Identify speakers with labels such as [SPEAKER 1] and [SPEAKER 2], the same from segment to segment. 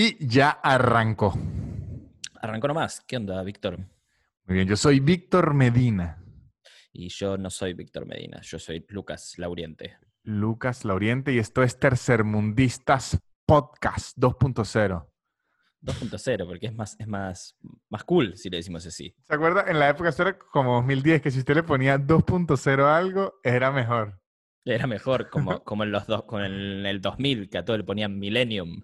[SPEAKER 1] Y ya arrancó.
[SPEAKER 2] Arrancó nomás. ¿Qué onda, Víctor?
[SPEAKER 1] Muy bien, yo soy Víctor Medina.
[SPEAKER 2] Y yo no soy Víctor Medina, yo soy Lucas Lauriente.
[SPEAKER 1] Lucas Lauriente y esto es Tercermundistas Podcast 2.0.
[SPEAKER 2] 2.0, porque es más, es más, más cool si le decimos así.
[SPEAKER 1] ¿Se acuerda? En la época, eso era como 2010, que si usted le ponía 2.0 algo, era mejor.
[SPEAKER 2] Era mejor, como, como en los dos, con el, el 2000, que a todo le ponían Millennium.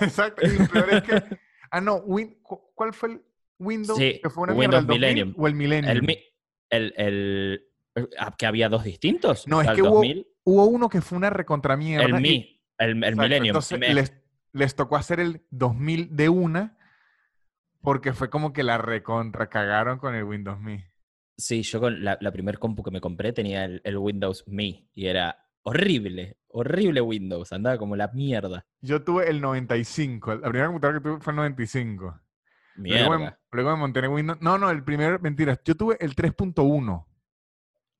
[SPEAKER 1] Exacto. Y lo peor es que. Ah, no, Win- ¿cuál fue el Windows?
[SPEAKER 2] Sí,
[SPEAKER 1] que fue una
[SPEAKER 2] Windows
[SPEAKER 1] mierda, ¿el 2000
[SPEAKER 2] Millennium.
[SPEAKER 1] ¿O el Millennium?
[SPEAKER 2] El, mi- el, ah, que había dos distintos.
[SPEAKER 1] No,
[SPEAKER 2] O
[SPEAKER 1] es
[SPEAKER 2] sea,
[SPEAKER 1] que hubo,
[SPEAKER 2] 2000,
[SPEAKER 1] hubo uno que fue una recontramierda.
[SPEAKER 2] el
[SPEAKER 1] y-
[SPEAKER 2] Mi, el, el
[SPEAKER 1] Exacto,
[SPEAKER 2] Millennium.
[SPEAKER 1] Entonces
[SPEAKER 2] Me-
[SPEAKER 1] les, les tocó hacer el 2000 de una porque fue como que la recontra cagaron con el Windows Me.
[SPEAKER 2] Sí, yo con la, la primer compu que me compré tenía el, el Windows Me y era horrible, horrible Windows, andaba como la mierda.
[SPEAKER 1] Yo tuve el 95. La primera computadora que tuve fue el 95. Luego me,
[SPEAKER 2] Mierda.
[SPEAKER 1] luego me monté en Windows. No, no, el primer, mentira. Yo tuve el 3.1.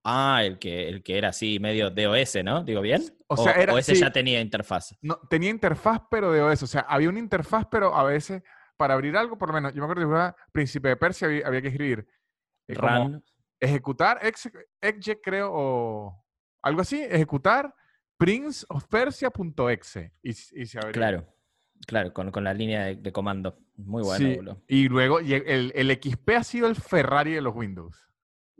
[SPEAKER 2] Ah, el que, el que era así medio DOS, ¿no? ¿Digo bien?
[SPEAKER 1] O sea, era-
[SPEAKER 2] ese
[SPEAKER 1] sí.
[SPEAKER 2] ya tenía interfaz.
[SPEAKER 1] No, tenía interfaz, pero de OS. O sea, había una interfaz, pero a veces para abrir algo, por lo menos, yo me acuerdo que jugaba Príncipe de Persia, había, había que escribir como
[SPEAKER 2] Run.
[SPEAKER 1] ejecutar, ex, exec, creo, o algo así, ejecutar prince of Persia.exe. Y, y se abría.
[SPEAKER 2] Claro, claro, con, con la línea de, de comando. Muy bueno,
[SPEAKER 1] Sí. Y luego y el, el XP ha sido el Ferrari de los Windows.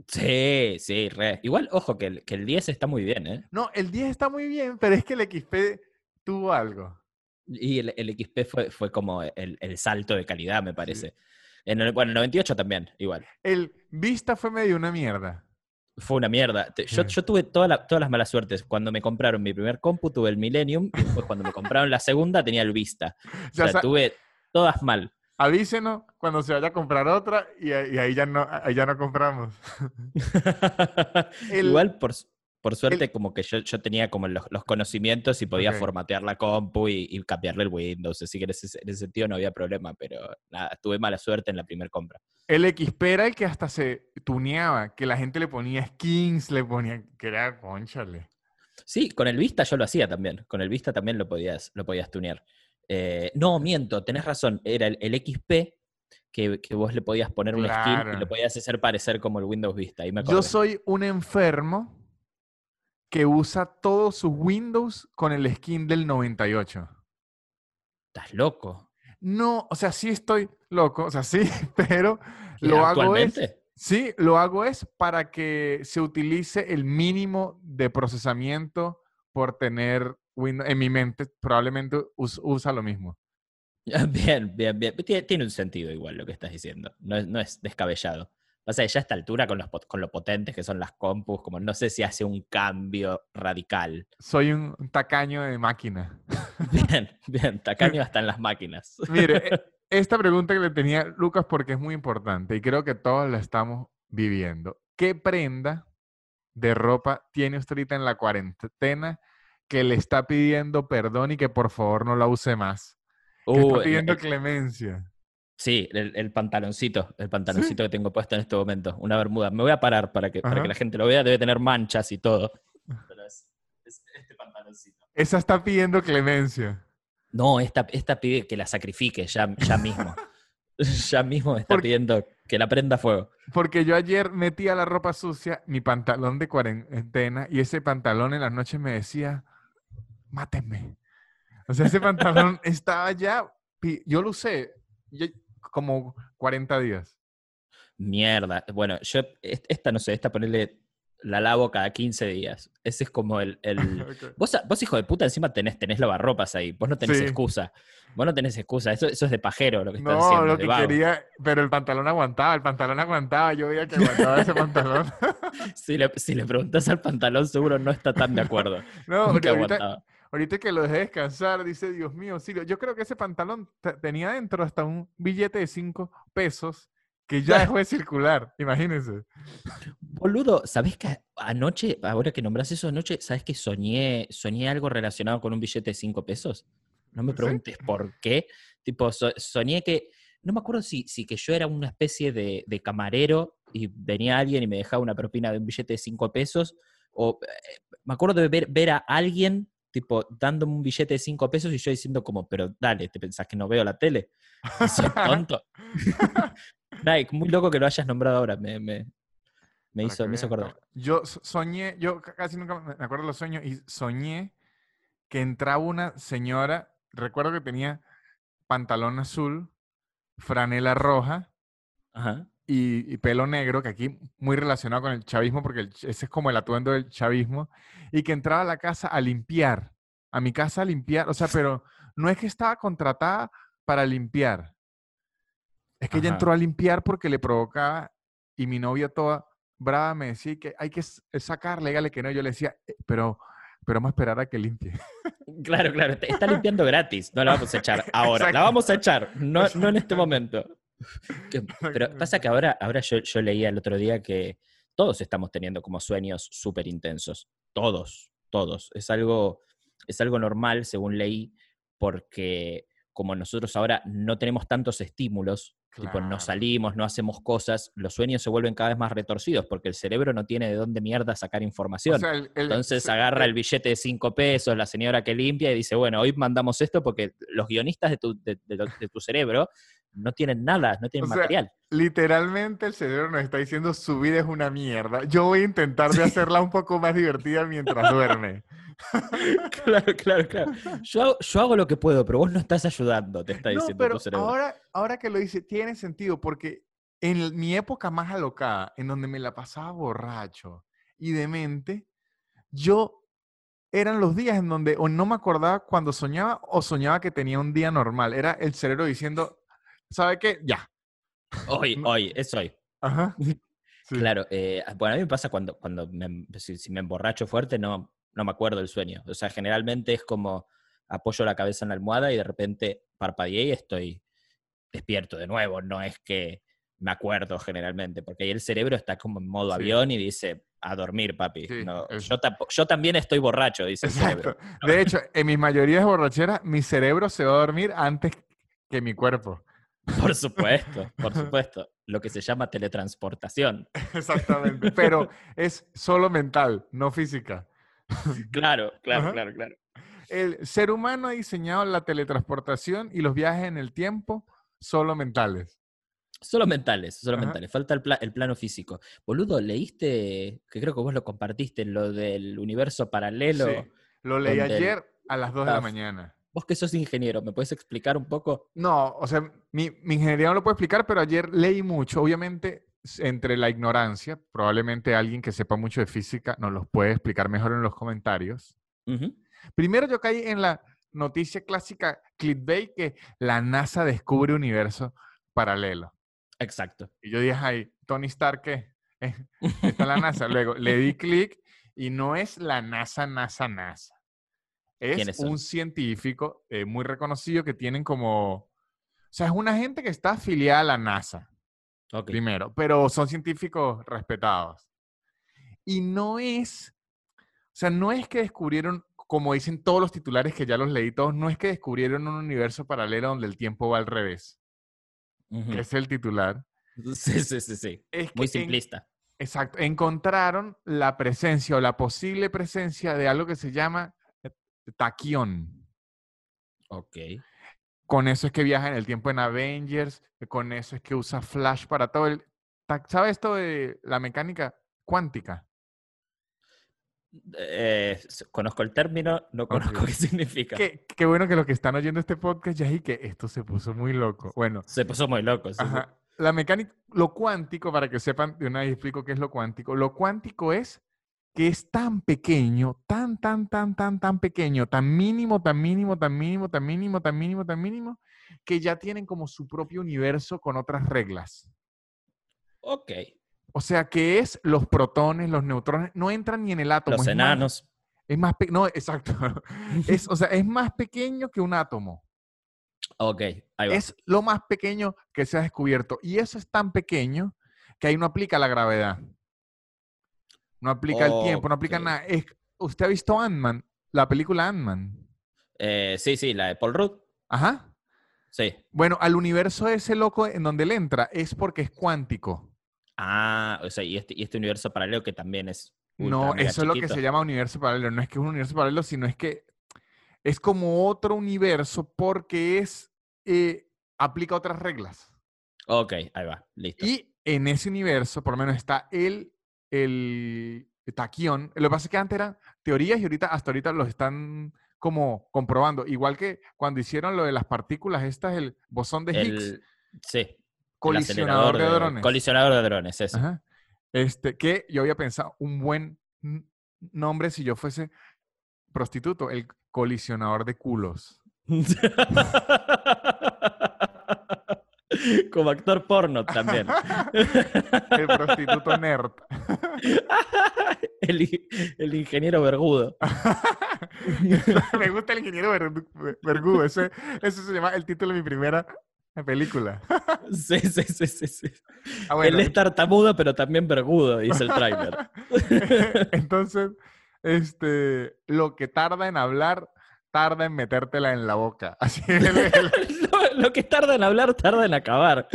[SPEAKER 2] Sí, sí, re. Igual, ojo, que el, que el 10 está muy bien, ¿eh?
[SPEAKER 1] No, el 10 está muy bien, pero es que el XP tuvo algo.
[SPEAKER 2] Y el, el XP fue, fue como el, el salto de calidad, me parece. En el, bueno, el 98 también, igual.
[SPEAKER 1] El Vista fue medio una mierda.
[SPEAKER 2] Fue una mierda. Yo, yo tuve toda la- todas las malas suertes. Cuando me compraron mi primer compu, tuve el Millennium. Y después, cuando me compraron la segunda, tenía el Vista. O
[SPEAKER 1] Ya
[SPEAKER 2] sea,
[SPEAKER 1] sa-
[SPEAKER 2] tuve todas mal.
[SPEAKER 1] Avísenos cuando se vaya a comprar otra y, ahí y ahí ya no, ahí ya no compramos. El-
[SPEAKER 2] Igual, por, por suerte, como que yo, yo tenía como los, los conocimientos y podía formatear la compu y, y cambiarle el Windows. Así que en ese, en ese sentido no había problema. Pero nada, tuve mala suerte en la primera compra.
[SPEAKER 1] El XP era el que hasta se tuneaba, que la gente le ponía skins, le ponía, que era, conchale.
[SPEAKER 2] Sí, con el Vista yo lo hacía también. Con el Vista también lo podías, lo podías tunear. Eh, no, miento, tenés razón. Era el, el XP que, que vos le podías poner un skin y lo podías hacer parecer como el Windows Vista. Ahí me
[SPEAKER 1] Yo soy un enfermo que usa todos sus Windows con el skin del 98.
[SPEAKER 2] Estás loco.
[SPEAKER 1] No, o sea, sí estoy loco, o sea, sí, pero
[SPEAKER 2] ¿Y
[SPEAKER 1] lo hago es, sí, lo hago es para que se utilice el mínimo de procesamiento por tener Windows. En mi mente probablemente us- usa lo mismo.
[SPEAKER 2] Bien, bien, bien. Tiene, tiene un sentido igual lo que estás diciendo. No es, no es descabellado. Pasa que ya a esta altura, con, los, con lo potentes que son las compus, como no sé si hace un cambio radical.
[SPEAKER 1] Soy un tacaño de máquina.
[SPEAKER 2] Bien, bien. Tacaño hasta en las máquinas.
[SPEAKER 1] Mire, e- esta pregunta que le tenía Lucas porque es muy importante y creo que todos la estamos viviendo. ¿Qué prenda de ropa tiene usted ahorita en la cuarentena que le está pidiendo perdón y que por favor no la use más? Que
[SPEAKER 2] Uh,
[SPEAKER 1] está
[SPEAKER 2] el-
[SPEAKER 1] pidiendo
[SPEAKER 2] el-
[SPEAKER 1] clemencia.
[SPEAKER 2] Sí, el, el pantaloncito, el pantaloncito que tengo puesto en este momento, una bermuda. Me voy a parar para que, para que la gente lo vea, debe tener manchas y todo. Pero es, es este pantaloncito.
[SPEAKER 1] Esa está pidiendo clemencia.
[SPEAKER 2] No, esta, esta pide que la sacrifique ya, ya mismo. ya mismo me está
[SPEAKER 1] Porque-
[SPEAKER 2] pidiendo que la prenda fuego.
[SPEAKER 1] Porque yo ayer metía la ropa sucia, mi pantalón de cuarentena, y ese pantalón en las noches me decía, mátenme. O sea, ese pantalón estaba ya, yo lo usé ya como 40 días.
[SPEAKER 2] Mierda. Bueno, yo, est- esta no sé, esta ponerle la lavo cada 15 días. Ese es como el. el-. Vos, vos, hijo de puta, encima tenés, tenés lavarropas ahí. Vos no tenés
[SPEAKER 1] Sí.
[SPEAKER 2] excusa. Vos no tenés excusa. Eso, eso es de pajero lo que estás
[SPEAKER 1] No,
[SPEAKER 2] haciendo.
[SPEAKER 1] lo
[SPEAKER 2] de
[SPEAKER 1] que
[SPEAKER 2] vago.
[SPEAKER 1] quería, pero el pantalón aguantaba, el pantalón aguantaba, yo veía que aguantaba ese pantalón.
[SPEAKER 2] Si le, si le preguntas al pantalón, seguro no está tan de acuerdo.
[SPEAKER 1] No,
[SPEAKER 2] ¿Cómo
[SPEAKER 1] porque ahorita,
[SPEAKER 2] aguantaba?
[SPEAKER 1] Ahorita que lo dejé descansar, dice, Dios mío, sí, yo creo que ese pantalón te- tenía dentro hasta un billete de 5 pesos que ya dejó de circular, imagínense.
[SPEAKER 2] Boludo, ¿sabés que anoche, ahora que nombras eso anoche, ¿sabés que soñé, soñé algo relacionado con un billete de 5 pesos? No me
[SPEAKER 1] ¿Sí?
[SPEAKER 2] preguntes por qué. Tipo, so- soñé que, no me acuerdo si, si que yo era una especie de, de camarero y venía alguien y me dejaba una propina de un billete de 5 pesos, o eh, me acuerdo de ver, ver a alguien tipo dándome un billete de 5 pesos y yo diciendo como, pero dale, ¿te pensás que no veo la tele? Soy tonto. Nada, muy loco que lo hayas nombrado ahora, me, me, me hizo, me hizo acordar.
[SPEAKER 1] Yo so- soñé, yo ca- casi nunca me me acuerdo de los sueños y soñé que entraba una señora, recuerdo que tenía pantalón azul, franela roja
[SPEAKER 2] Ajá.
[SPEAKER 1] Y, y pelo negro, que aquí muy relacionado con el chavismo, porque el ese es como el atuendo del chavismo, y que entraba a la casa a limpiar, a mi casa a limpiar, o sea, pero no es que estaba contratada para limpiar, es que ella entró a limpiar porque le provocaba, y mi novia toda brava me decía que hay que s- sacarle, dígale que no, yo le decía, "Eh, pero, pero vamos a esperar a que limpie.
[SPEAKER 2] Claro, claro, te- está limpiando gratis, no la vamos a echar ahora, la vamos a echar, no, no en este momento. Que- Pero pasa que ahora, ahora yo, yo leía el otro día que todos estamos teniendo como sueños súper intensos, todos, todos. Es algo, es algo normal, según leí, porque como nosotros ahora no tenemos tantos estímulos, tipo no salimos, no hacemos cosas, los sueños se vuelven cada vez más retorcidos porque el cerebro no tiene de dónde mierda sacar información.
[SPEAKER 1] O sea, el- el-
[SPEAKER 2] Entonces
[SPEAKER 1] se-
[SPEAKER 2] agarra
[SPEAKER 1] el-
[SPEAKER 2] billete de cinco pesos, la señora que limpia y dice, bueno, hoy mandamos esto porque los guionistas de tu, de, de tu cerebro no tienen nada, no tienen
[SPEAKER 1] O sea,
[SPEAKER 2] material.
[SPEAKER 1] Literalmente el cerebro nos está diciendo su vida es una mierda. Yo voy a intentar de hacerla un poco más divertida mientras duerme.
[SPEAKER 2] claro, claro, claro. Yo hago, yo hago lo que puedo, pero vos no estás ayudando, te está
[SPEAKER 1] No,
[SPEAKER 2] diciendo
[SPEAKER 1] pero
[SPEAKER 2] tu cerebro.
[SPEAKER 1] ahora, ahora que lo dice, tiene sentido porque en mi época más alocada, en donde me la pasaba borracho y demente, yo eran los días en donde o no me acordaba cuando soñaba o soñaba que tenía un día normal. Era el cerebro diciendo, ¿sabe qué? Ya.
[SPEAKER 2] Hoy,
[SPEAKER 1] no-
[SPEAKER 2] hoy, es hoy.
[SPEAKER 1] Ajá. Sí.
[SPEAKER 2] Claro, eh, bueno, a mí me pasa cuando, cuando me, si, si me emborracho fuerte, no, no me acuerdo del sueño. O sea, generalmente es como apoyo la cabeza en la almohada y de repente parpadeé y estoy despierto de nuevo. No es que me acuerdo generalmente, porque ahí el cerebro está como en modo
[SPEAKER 1] Sí.
[SPEAKER 2] avión y dice, a dormir, papi.
[SPEAKER 1] Sí,
[SPEAKER 2] No, yo, también estoy borracho, dice el cerebro.
[SPEAKER 1] Exacto. De hecho, en mis mayorías borracheras, mi cerebro se va a dormir antes que mi cuerpo.
[SPEAKER 2] Por supuesto, por supuesto. Lo que se llama teletransportación.
[SPEAKER 1] Exactamente. Pero es solo mental, no física.
[SPEAKER 2] Claro, claro,
[SPEAKER 1] Ajá.
[SPEAKER 2] claro, claro.
[SPEAKER 1] El ser humano ha diseñado la teletransportación y los viajes en el tiempo solo mentales.
[SPEAKER 2] Solo mentales, solo
[SPEAKER 1] Ajá.
[SPEAKER 2] mentales. Falta el, pla- el plano físico. Boludo, leíste, que creo que vos lo compartiste, lo del universo paralelo.
[SPEAKER 1] Sí. Lo leí
[SPEAKER 2] el-
[SPEAKER 1] ayer a las 2 de la mañana.
[SPEAKER 2] Vos que sos ingeniero, ¿me puedes explicar un poco?
[SPEAKER 1] No, o sea, mi, mi ingeniería no lo puedo explicar, pero ayer leí mucho. Obviamente, entre la ignorancia, probablemente alguien que sepa mucho de física nos los puede explicar mejor en los comentarios. Primero yo caí en la noticia clásica clickbait que la NASA descubre universo paralelo.
[SPEAKER 2] Exacto.
[SPEAKER 1] Y yo dije, ay, Tony Stark, ¿qué? Está la NASA. Luego le di clic y no es la NASA, NASA, NASA.
[SPEAKER 2] ¿Quiénes
[SPEAKER 1] Es un científico eh, muy reconocido que tienen como... O sea, es una gente que está afiliada a la NASA, primero, pero son científicos respetados. Y no es... O sea, no es que descubrieron, como dicen todos los titulares que ya los leí todos, no es que descubrieron un universo paralelo donde el tiempo va al revés, que es el titular.
[SPEAKER 2] Sí, sí, sí, sí.
[SPEAKER 1] Es
[SPEAKER 2] Muy
[SPEAKER 1] en-
[SPEAKER 2] simplista.
[SPEAKER 1] Exacto. Encontraron la presencia o la posible presencia de algo que se llama taquión.
[SPEAKER 2] Ok.
[SPEAKER 1] Con eso es que viaja en el tiempo en Avengers, eh, con eso es que usa Flash para todo el... ¿Sabes esto de la mecánica cuántica?
[SPEAKER 2] Eh, s- conozco el término, no conozco qué significa.
[SPEAKER 1] Qué, qué bueno que los que están oyendo este podcast ya y que esto se puso muy loco. Bueno,
[SPEAKER 2] Se puso muy loco. sí, sí.
[SPEAKER 1] ajá, la mecánica, lo cuántico, para que sepan, de una vez explico qué es lo cuántico. Lo cuántico es que es tan pequeño, tan, tan, tan, tan, tan pequeño, tan mínimo, tan mínimo, tan mínimo, tan mínimo, tan mínimo, tan mínimo, que ya tienen como su propio universo con otras reglas.
[SPEAKER 2] Ok.
[SPEAKER 1] O sea, que es los protones, los neutrones, no entran ni en el átomo.
[SPEAKER 2] Los
[SPEAKER 1] es más-
[SPEAKER 2] enanos.
[SPEAKER 1] es más, pe- no, exacto. Es, o sea, es más pequeño que un átomo.
[SPEAKER 2] Ok, ahí va.
[SPEAKER 1] Es lo más pequeño que se ha descubierto. Y eso es tan pequeño que ahí no aplica la gravedad. No aplica el tiempo, no aplica nada. Es- ¿Usted ha visto Ant-Man? La película Ant-Man.
[SPEAKER 2] Eh, sí, sí, la de Paul Rudd.
[SPEAKER 1] Ajá.
[SPEAKER 2] Sí.
[SPEAKER 1] Bueno, al universo ese loco en donde él entra es porque es cuántico.
[SPEAKER 2] Ah, o sea, y este, y este universo paralelo que también es.
[SPEAKER 1] No, eso es lo que se llama universo paralelo. No es que es un universo paralelo, sino es que es como otro universo porque es, eh, aplica otras reglas.
[SPEAKER 2] Ok, ahí va, listo.
[SPEAKER 1] Y en ese universo, por lo menos, está el, el taquión. Lo que pasa es que antes eran teorías y ahorita, hasta ahorita los están como comprobando. Igual que cuando hicieron lo de las partículas, estas, el bosón de Higgs,
[SPEAKER 2] El, sí.
[SPEAKER 1] colisionador de drones.
[SPEAKER 2] Colisionador de drones, eso.
[SPEAKER 1] Ajá. Este, que yo había pensado un buen nombre si yo fuese prostituto, el colisionador de culos.
[SPEAKER 2] Como actor porno también.
[SPEAKER 1] el prostituto nerd.
[SPEAKER 2] el, ingeniero vergudo.
[SPEAKER 1] Me gusta el ingeniero Verdu- Vergudo. Ese, ese se llama el título de mi primera película.
[SPEAKER 2] Sí, sí, sí, sí. sí.
[SPEAKER 1] Ah, bueno,
[SPEAKER 2] Él es tartamudo, pero también vergudo, dice el tráiler.
[SPEAKER 1] Entonces, este, lo que tarda en hablar, tarda en metértela en la boca. Así es el- el-
[SPEAKER 2] lo, que tarda en hablar, tarda en acabar.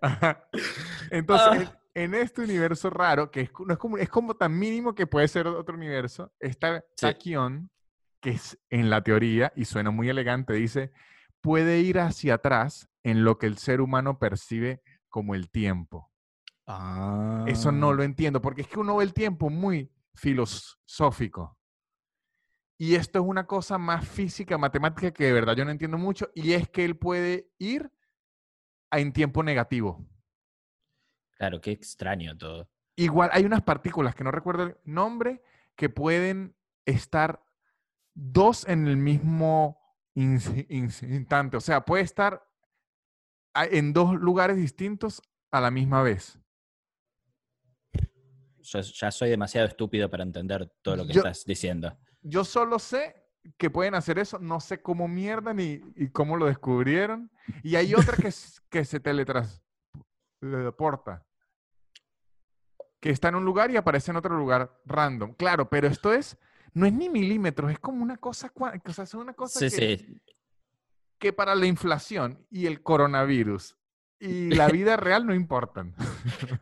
[SPEAKER 1] Ajá. Entonces,
[SPEAKER 2] Ah.
[SPEAKER 1] en, este universo raro, que es, no es, como, es como tan mínimo que puede ser otro universo, está
[SPEAKER 2] Sí.
[SPEAKER 1] Taquión, que es en la teoría, y suena muy elegante, dice, puede ir hacia atrás en lo que el ser humano percibe como el tiempo. Eso no
[SPEAKER 2] Ah.
[SPEAKER 1] lo entiendo, porque es que uno ve el tiempo muy filosófico. Y esto es una cosa más física, matemática, que de verdad yo no entiendo mucho, y es que él puede ir en tiempo negativo.
[SPEAKER 2] Claro, qué extraño todo.
[SPEAKER 1] Igual hay unas partículas que no recuerdo el nombre que pueden estar dos en el mismo ins- ins- instante. O sea, puede estar en dos lugares distintos a la misma vez.
[SPEAKER 2] Yo ya soy demasiado estúpido para entender todo lo que
[SPEAKER 1] Yo-
[SPEAKER 2] estás diciendo.
[SPEAKER 1] Yo solo sé que pueden hacer eso, no sé cómo mierda ni y cómo lo descubrieron. Y hay otra que, se teletransporta. Que está en un lugar y aparece en otro lugar random. Claro, pero esto es, no es ni milímetros, es como una cosa, o sea, es una cosa
[SPEAKER 2] Sí,
[SPEAKER 1] que,
[SPEAKER 2] sí.
[SPEAKER 1] que para la inflación y el coronavirus y la vida real no importan.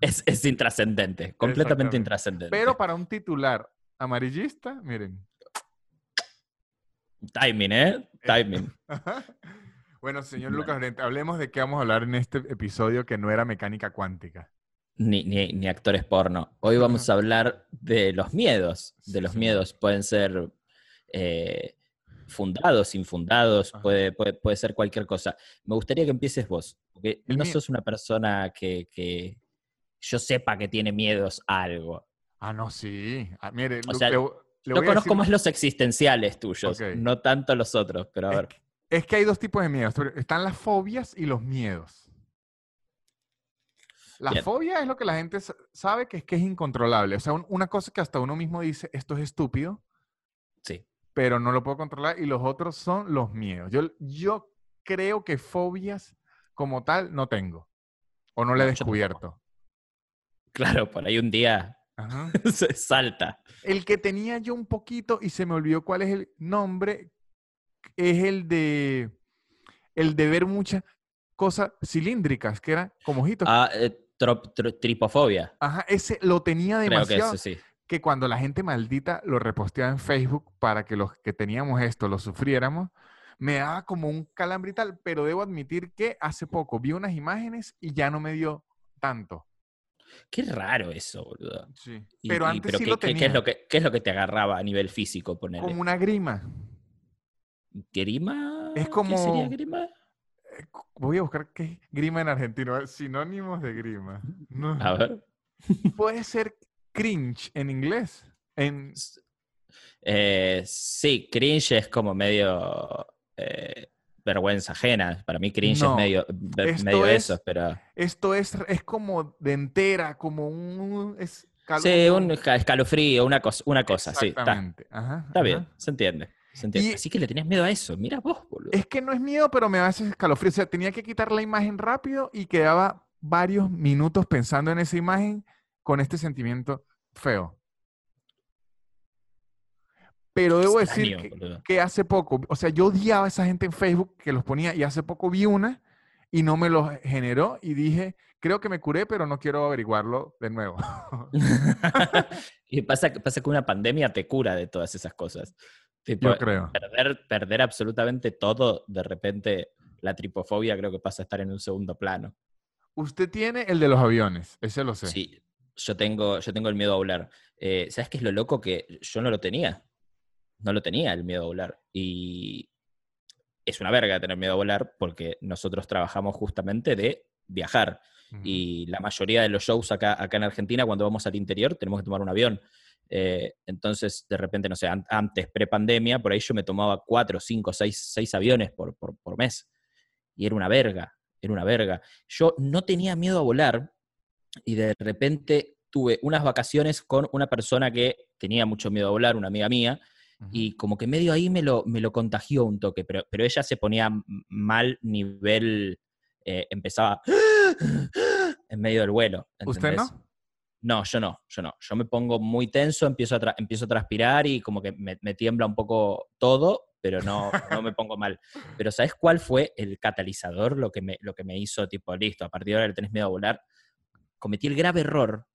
[SPEAKER 2] Es, es intrascendente, completamente intrascendente.
[SPEAKER 1] Pero para un titular amarillista, miren.
[SPEAKER 2] Timing, ¿eh? Timing.
[SPEAKER 1] Bueno, señor. Lucas hablemos de qué vamos a hablar en este episodio que no era mecánica cuántica.
[SPEAKER 2] Ni, ni, ni actores porno. Hoy vamos a hablar de los miedos. De los
[SPEAKER 1] Sí.
[SPEAKER 2] miedos. Pueden ser eh, fundados, infundados, puede, puede, puede ser cualquier cosa. Me gustaría que empieces vos, porque
[SPEAKER 1] El
[SPEAKER 2] no sos una persona que, que yo sepa que tiene miedos a algo.
[SPEAKER 1] Ah, no, sí. Ah, mire,
[SPEAKER 2] O sea, Yo conozco
[SPEAKER 1] decir-
[SPEAKER 2] más los existenciales tuyos, no tanto los otros, pero a
[SPEAKER 1] Es
[SPEAKER 2] ver.
[SPEAKER 1] que- Es que hay dos tipos de miedos. Están las fobias y los miedos. La
[SPEAKER 2] Bien.
[SPEAKER 1] fobia es lo que la gente sa- sabe que es que es incontrolable. O sea, un- una cosa que hasta uno mismo dice, esto es estúpido,
[SPEAKER 2] Sí.
[SPEAKER 1] pero no lo puedo controlar. Y los otros son los miedos. Yo, yo creo que fobias como tal no tengo. O no le he
[SPEAKER 2] No,
[SPEAKER 1] descubierto.
[SPEAKER 2] Claro, por ahí un día
[SPEAKER 1] Ajá.
[SPEAKER 2] se salta.
[SPEAKER 1] El que tenía yo un poquito y se me olvidó cuál es el nombre, es el de el de ver muchas cosas cilíndricas, que eran como ojitos.
[SPEAKER 2] Ah, eh, trop- tro- tripofobia.
[SPEAKER 1] Ajá, ese lo tenía
[SPEAKER 2] Creo que
[SPEAKER 1] demasiado.
[SPEAKER 2] eso sí.
[SPEAKER 1] que cuando la gente maldita lo reposteaba en Facebook para que los que teníamos esto lo sufriéramos, me daba como un calambre y tal, pero debo admitir que hace poco vi unas imágenes y ya no me dio tanto.
[SPEAKER 2] Qué raro eso, boludo.
[SPEAKER 1] Sí.
[SPEAKER 2] Y-
[SPEAKER 1] Pero
[SPEAKER 2] y-
[SPEAKER 1] antes
[SPEAKER 2] pero
[SPEAKER 1] sí
[SPEAKER 2] ¿qué,
[SPEAKER 1] lo
[SPEAKER 2] qué-
[SPEAKER 1] tenía.
[SPEAKER 2] qué es lo que, qué es lo que te agarraba a nivel físico, ponerle?
[SPEAKER 1] como una grima.
[SPEAKER 2] ¿Grima?
[SPEAKER 1] Es
[SPEAKER 2] ¿Qué
[SPEAKER 1] como-
[SPEAKER 2] sería grima?
[SPEAKER 1] Eh, Voy a buscar qué es grima en argentino, eh, sinónimos de grima. No.
[SPEAKER 2] A ver.
[SPEAKER 1] Puede ser cringe en inglés. En,
[SPEAKER 2] eh, sí, cringe es como medio eh, vergüenza ajena. Para mí cringe
[SPEAKER 1] No,
[SPEAKER 2] es medio, medio
[SPEAKER 1] es-
[SPEAKER 2] eso, pero...
[SPEAKER 1] esto es, es como de entera, como un... Es
[SPEAKER 2] Sí,
[SPEAKER 1] un-
[SPEAKER 2] un esca- escalofrío, una cosa, una cosa sí. Está,
[SPEAKER 1] Exactamente. Ajá,
[SPEAKER 2] está bien,
[SPEAKER 1] ajá.
[SPEAKER 2] se entiende. se entiende.
[SPEAKER 1] Y-
[SPEAKER 2] Así que le tenías miedo a eso. Mira vos, boludo.
[SPEAKER 1] Es que no es miedo, pero me hace escalofrío. O sea, tenía que quitar la imagen rápido y quedaba varios minutos pensando en esa imagen con este sentimiento feo. Pero debo decir que, hace poco, o sea, yo odiaba a esa gente en Facebook que los ponía y hace poco vi una y no me lo generó y dije, creo que me curé, pero no quiero averiguarlo de nuevo.
[SPEAKER 2] y pasa, pasa que una pandemia te cura de todas esas cosas.
[SPEAKER 1] Yo creo.
[SPEAKER 2] Perder, perder absolutamente todo, de repente la tripofobia creo que pasa a estar en un segundo plano.
[SPEAKER 1] Usted tiene el de los aviones, ese lo sé.
[SPEAKER 2] Sí, yo tengo, yo tengo el miedo a volar. Eh, ¿Sabes qué es lo loco? Que yo no lo tenía. No lo tenía el miedo a volar. Y es una verga tener miedo a volar porque nosotros trabajamos justamente de viajar. Y la mayoría de los shows acá, acá en Argentina, cuando vamos al interior, tenemos que tomar un avión. Eh, entonces, de repente, no sé, antes, pre-pandemia, por ahí yo me tomaba cuatro, cinco, seis, seis aviones por, por, por mes. Y era una verga, era una verga. Yo no tenía miedo a volar y de repente tuve unas vacaciones con una persona que tenía mucho miedo a volar, una amiga mía, y como que medio ahí me lo, me lo contagió un toque, pero, pero ella se ponía mal nivel, eh, empezaba en medio del vuelo.
[SPEAKER 1] ¿Usted no?
[SPEAKER 2] No, yo no, yo no. Yo me pongo muy tenso, empiezo a, empiezo a transpirar y como que me, tiembla un poco todo, pero no, no me pongo mal. Pero ¿sabes cuál fue el catalizador, lo que, me, lo que me hizo tipo, listo, a partir de ahora le tenés miedo a volar? Cometí el grave error,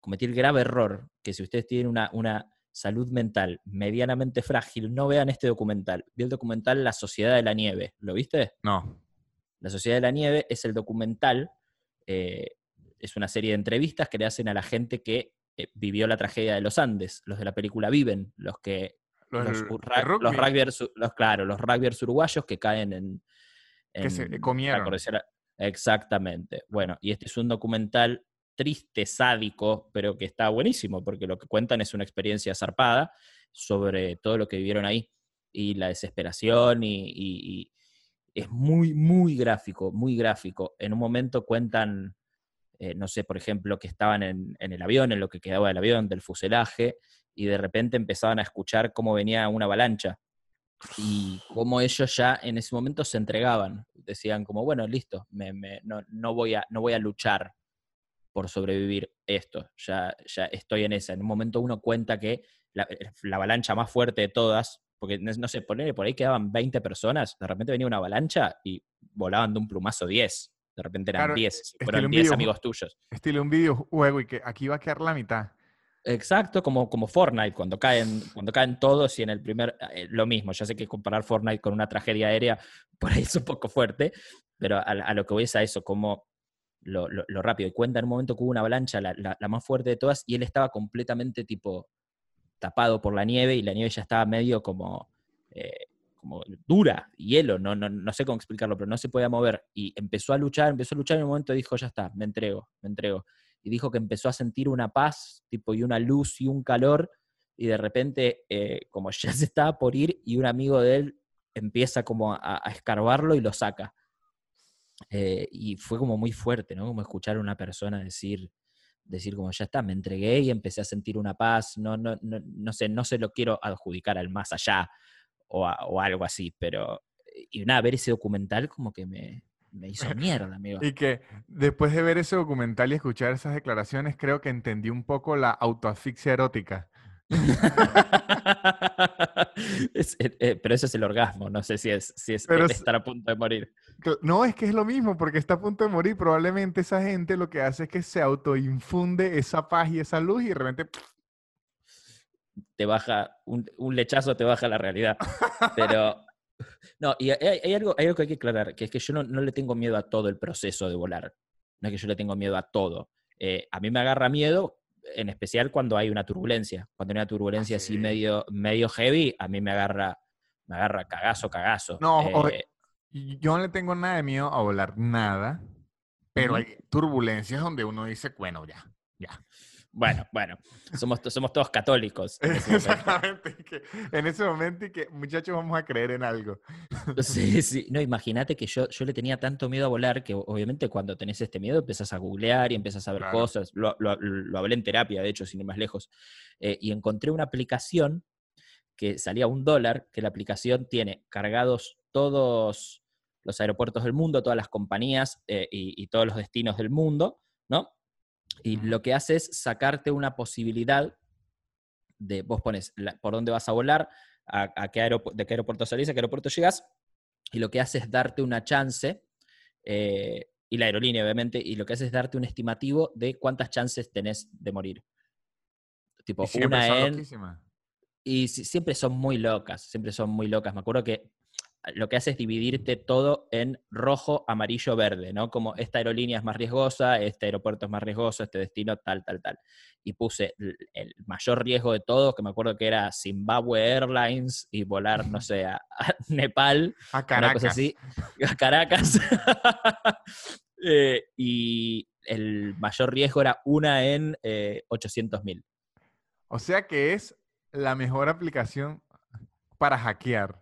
[SPEAKER 2] cometí el grave error, que si ustedes tienen una, una salud mental medianamente frágil, no vean este documental. Vi el documental La Sociedad de la Nieve. ¿Lo viste?
[SPEAKER 1] No.
[SPEAKER 2] La Sociedad de la Nieve es el documental, eh, es una serie de entrevistas que le hacen a la gente que eh, vivió la tragedia de los Andes, los de la película Viven, los que... Los, los, los, claro, los rugbyers uruguayos que caen en...
[SPEAKER 1] que se comieron.
[SPEAKER 2] Exactamente. Bueno, y este es un documental triste, sádico, pero que está buenísimo, porque lo que cuentan es una experiencia zarpada sobre todo lo que vivieron ahí y la desesperación y, es muy, muy gráfico, muy gráfico. En un momento cuentan, eh, no sé, por ejemplo, que estaban en, el avión, en lo que quedaba del avión, del fuselaje, y de repente empezaban a escuchar cómo venía una avalancha y cómo ellos ya en ese momento se entregaban. Decían como, bueno, listo, no, voy a, no voy a luchar por sobrevivir esto. Ya, ya estoy en esa. En un momento uno cuenta que la, eh, avalancha más fuerte de todas, porque no sé, por ahí quedaban 20 personas, de repente venía una avalancha y volaban de un plumazo 10. De repente eran 10, fueron 10 amigos tuyos.
[SPEAKER 1] Estilo un videojuego y que aquí va a quedar la mitad.
[SPEAKER 2] Exacto, como, como Fortnite, cuando caen, cuando caen todos y en el primer, eh, lo mismo, ya sé que comparar Fortnite con una tragedia aérea por ahí es un poco fuerte, pero a, a lo que voy es a eso, como lo, rápido. Y cuenta en un momento que hubo una avalancha, la, más fuerte de todas, y él estaba completamente tipo tapado por la nieve y la nieve ya estaba medio como, eh, como dura, hielo, no, no, no sé cómo explicarlo, pero no se podía mover. Y empezó a luchar, empezó a luchar y en un momento dijo, ya está, me entrego, me entrego. Y dijo que empezó a sentir una paz, tipo, y una luz y un calor, y de repente, eh, como ya se estaba por ir, y un amigo de él empieza como a escarbarlo y lo saca. Eh, y fue como muy fuerte, ¿no? Como escuchar a una persona decir, decir como ya está, me entregué y empecé a sentir una paz, no, no, no, no sé, no se lo quiero adjudicar al más allá o, o algo así, pero eh, y nada, ver ese documental como que me, me hizo mierda, amigo.
[SPEAKER 1] y que después de ver ese documental y escuchar esas declaraciones, creo que entendí un poco la autoasfixia erótica.
[SPEAKER 2] Eh, eh, pero eso es el orgasmo, no sé si es, si es estar a punto de morir.
[SPEAKER 1] No, es que es lo mismo, porque está a punto de morir. Probablemente esa gente lo que hace es que se autoinfunde esa paz y esa luz y de repente...
[SPEAKER 2] Te baja, un, lechazo te baja la realidad. Pero... No, y hay, algo, hay algo que hay que aclarar, que es que yo no, le tengo miedo a todo el proceso de volar. No es que yo le tengo miedo a todo. Eh, a mí me agarra miedo en especial cuando hay una turbulencia. Cuando hay una turbulencia así, medio, medio heavy, a mí me agarra, me agarra cagazo, cagazo.
[SPEAKER 1] No, eh, yo no le tengo nada de miedo a volar, nada, pero hay turbulencias donde uno dice, bueno, ya, ya.
[SPEAKER 2] Bueno, bueno, somos, somos todos católicos.
[SPEAKER 1] En Exactamente. en ese momento y que muchachos vamos a creer en algo.
[SPEAKER 2] Sí, sí. No, imagínate que yo, yo le tenía tanto miedo a volar que obviamente cuando tenés este miedo empiezas a googlear y empiezas a ver cosas. Lo, lo, hablé en terapia, de hecho, sin ir más lejos. Eh, y encontré una aplicación que salía un dólar, que la aplicación tiene cargados todos los aeropuertos del mundo, todas las compañías eh, y, y todos los destinos del mundo, ¿no? Y lo que hace es sacarte una posibilidad de, vos pones por dónde vas a volar, a, qué de qué aeropuerto salís, a qué aeropuerto llegas, y lo que hace es darte una chance eh, y la aerolínea, obviamente, y lo que hace es darte un estimativo de cuántas chances tenés de morir. Tipo,
[SPEAKER 1] Y
[SPEAKER 2] una en y si- siempre son muy locas, siempre son muy locas. Me acuerdo que lo que hace es dividirte todo en rojo, amarillo, verde, ¿no? Como esta aerolínea es más riesgosa, este aeropuerto es más riesgoso, este destino tal, tal, tal. Y puse el, el mayor riesgo de todos, que me acuerdo que era Zimbabwe Airlines y volar, no sé, a, a Nepal,
[SPEAKER 1] A
[SPEAKER 2] una
[SPEAKER 1] Caracas.
[SPEAKER 2] cosa así, a Caracas. Eh, y el mayor riesgo era una en eh, 800.000.
[SPEAKER 1] O sea que es la mejor aplicación para hackear.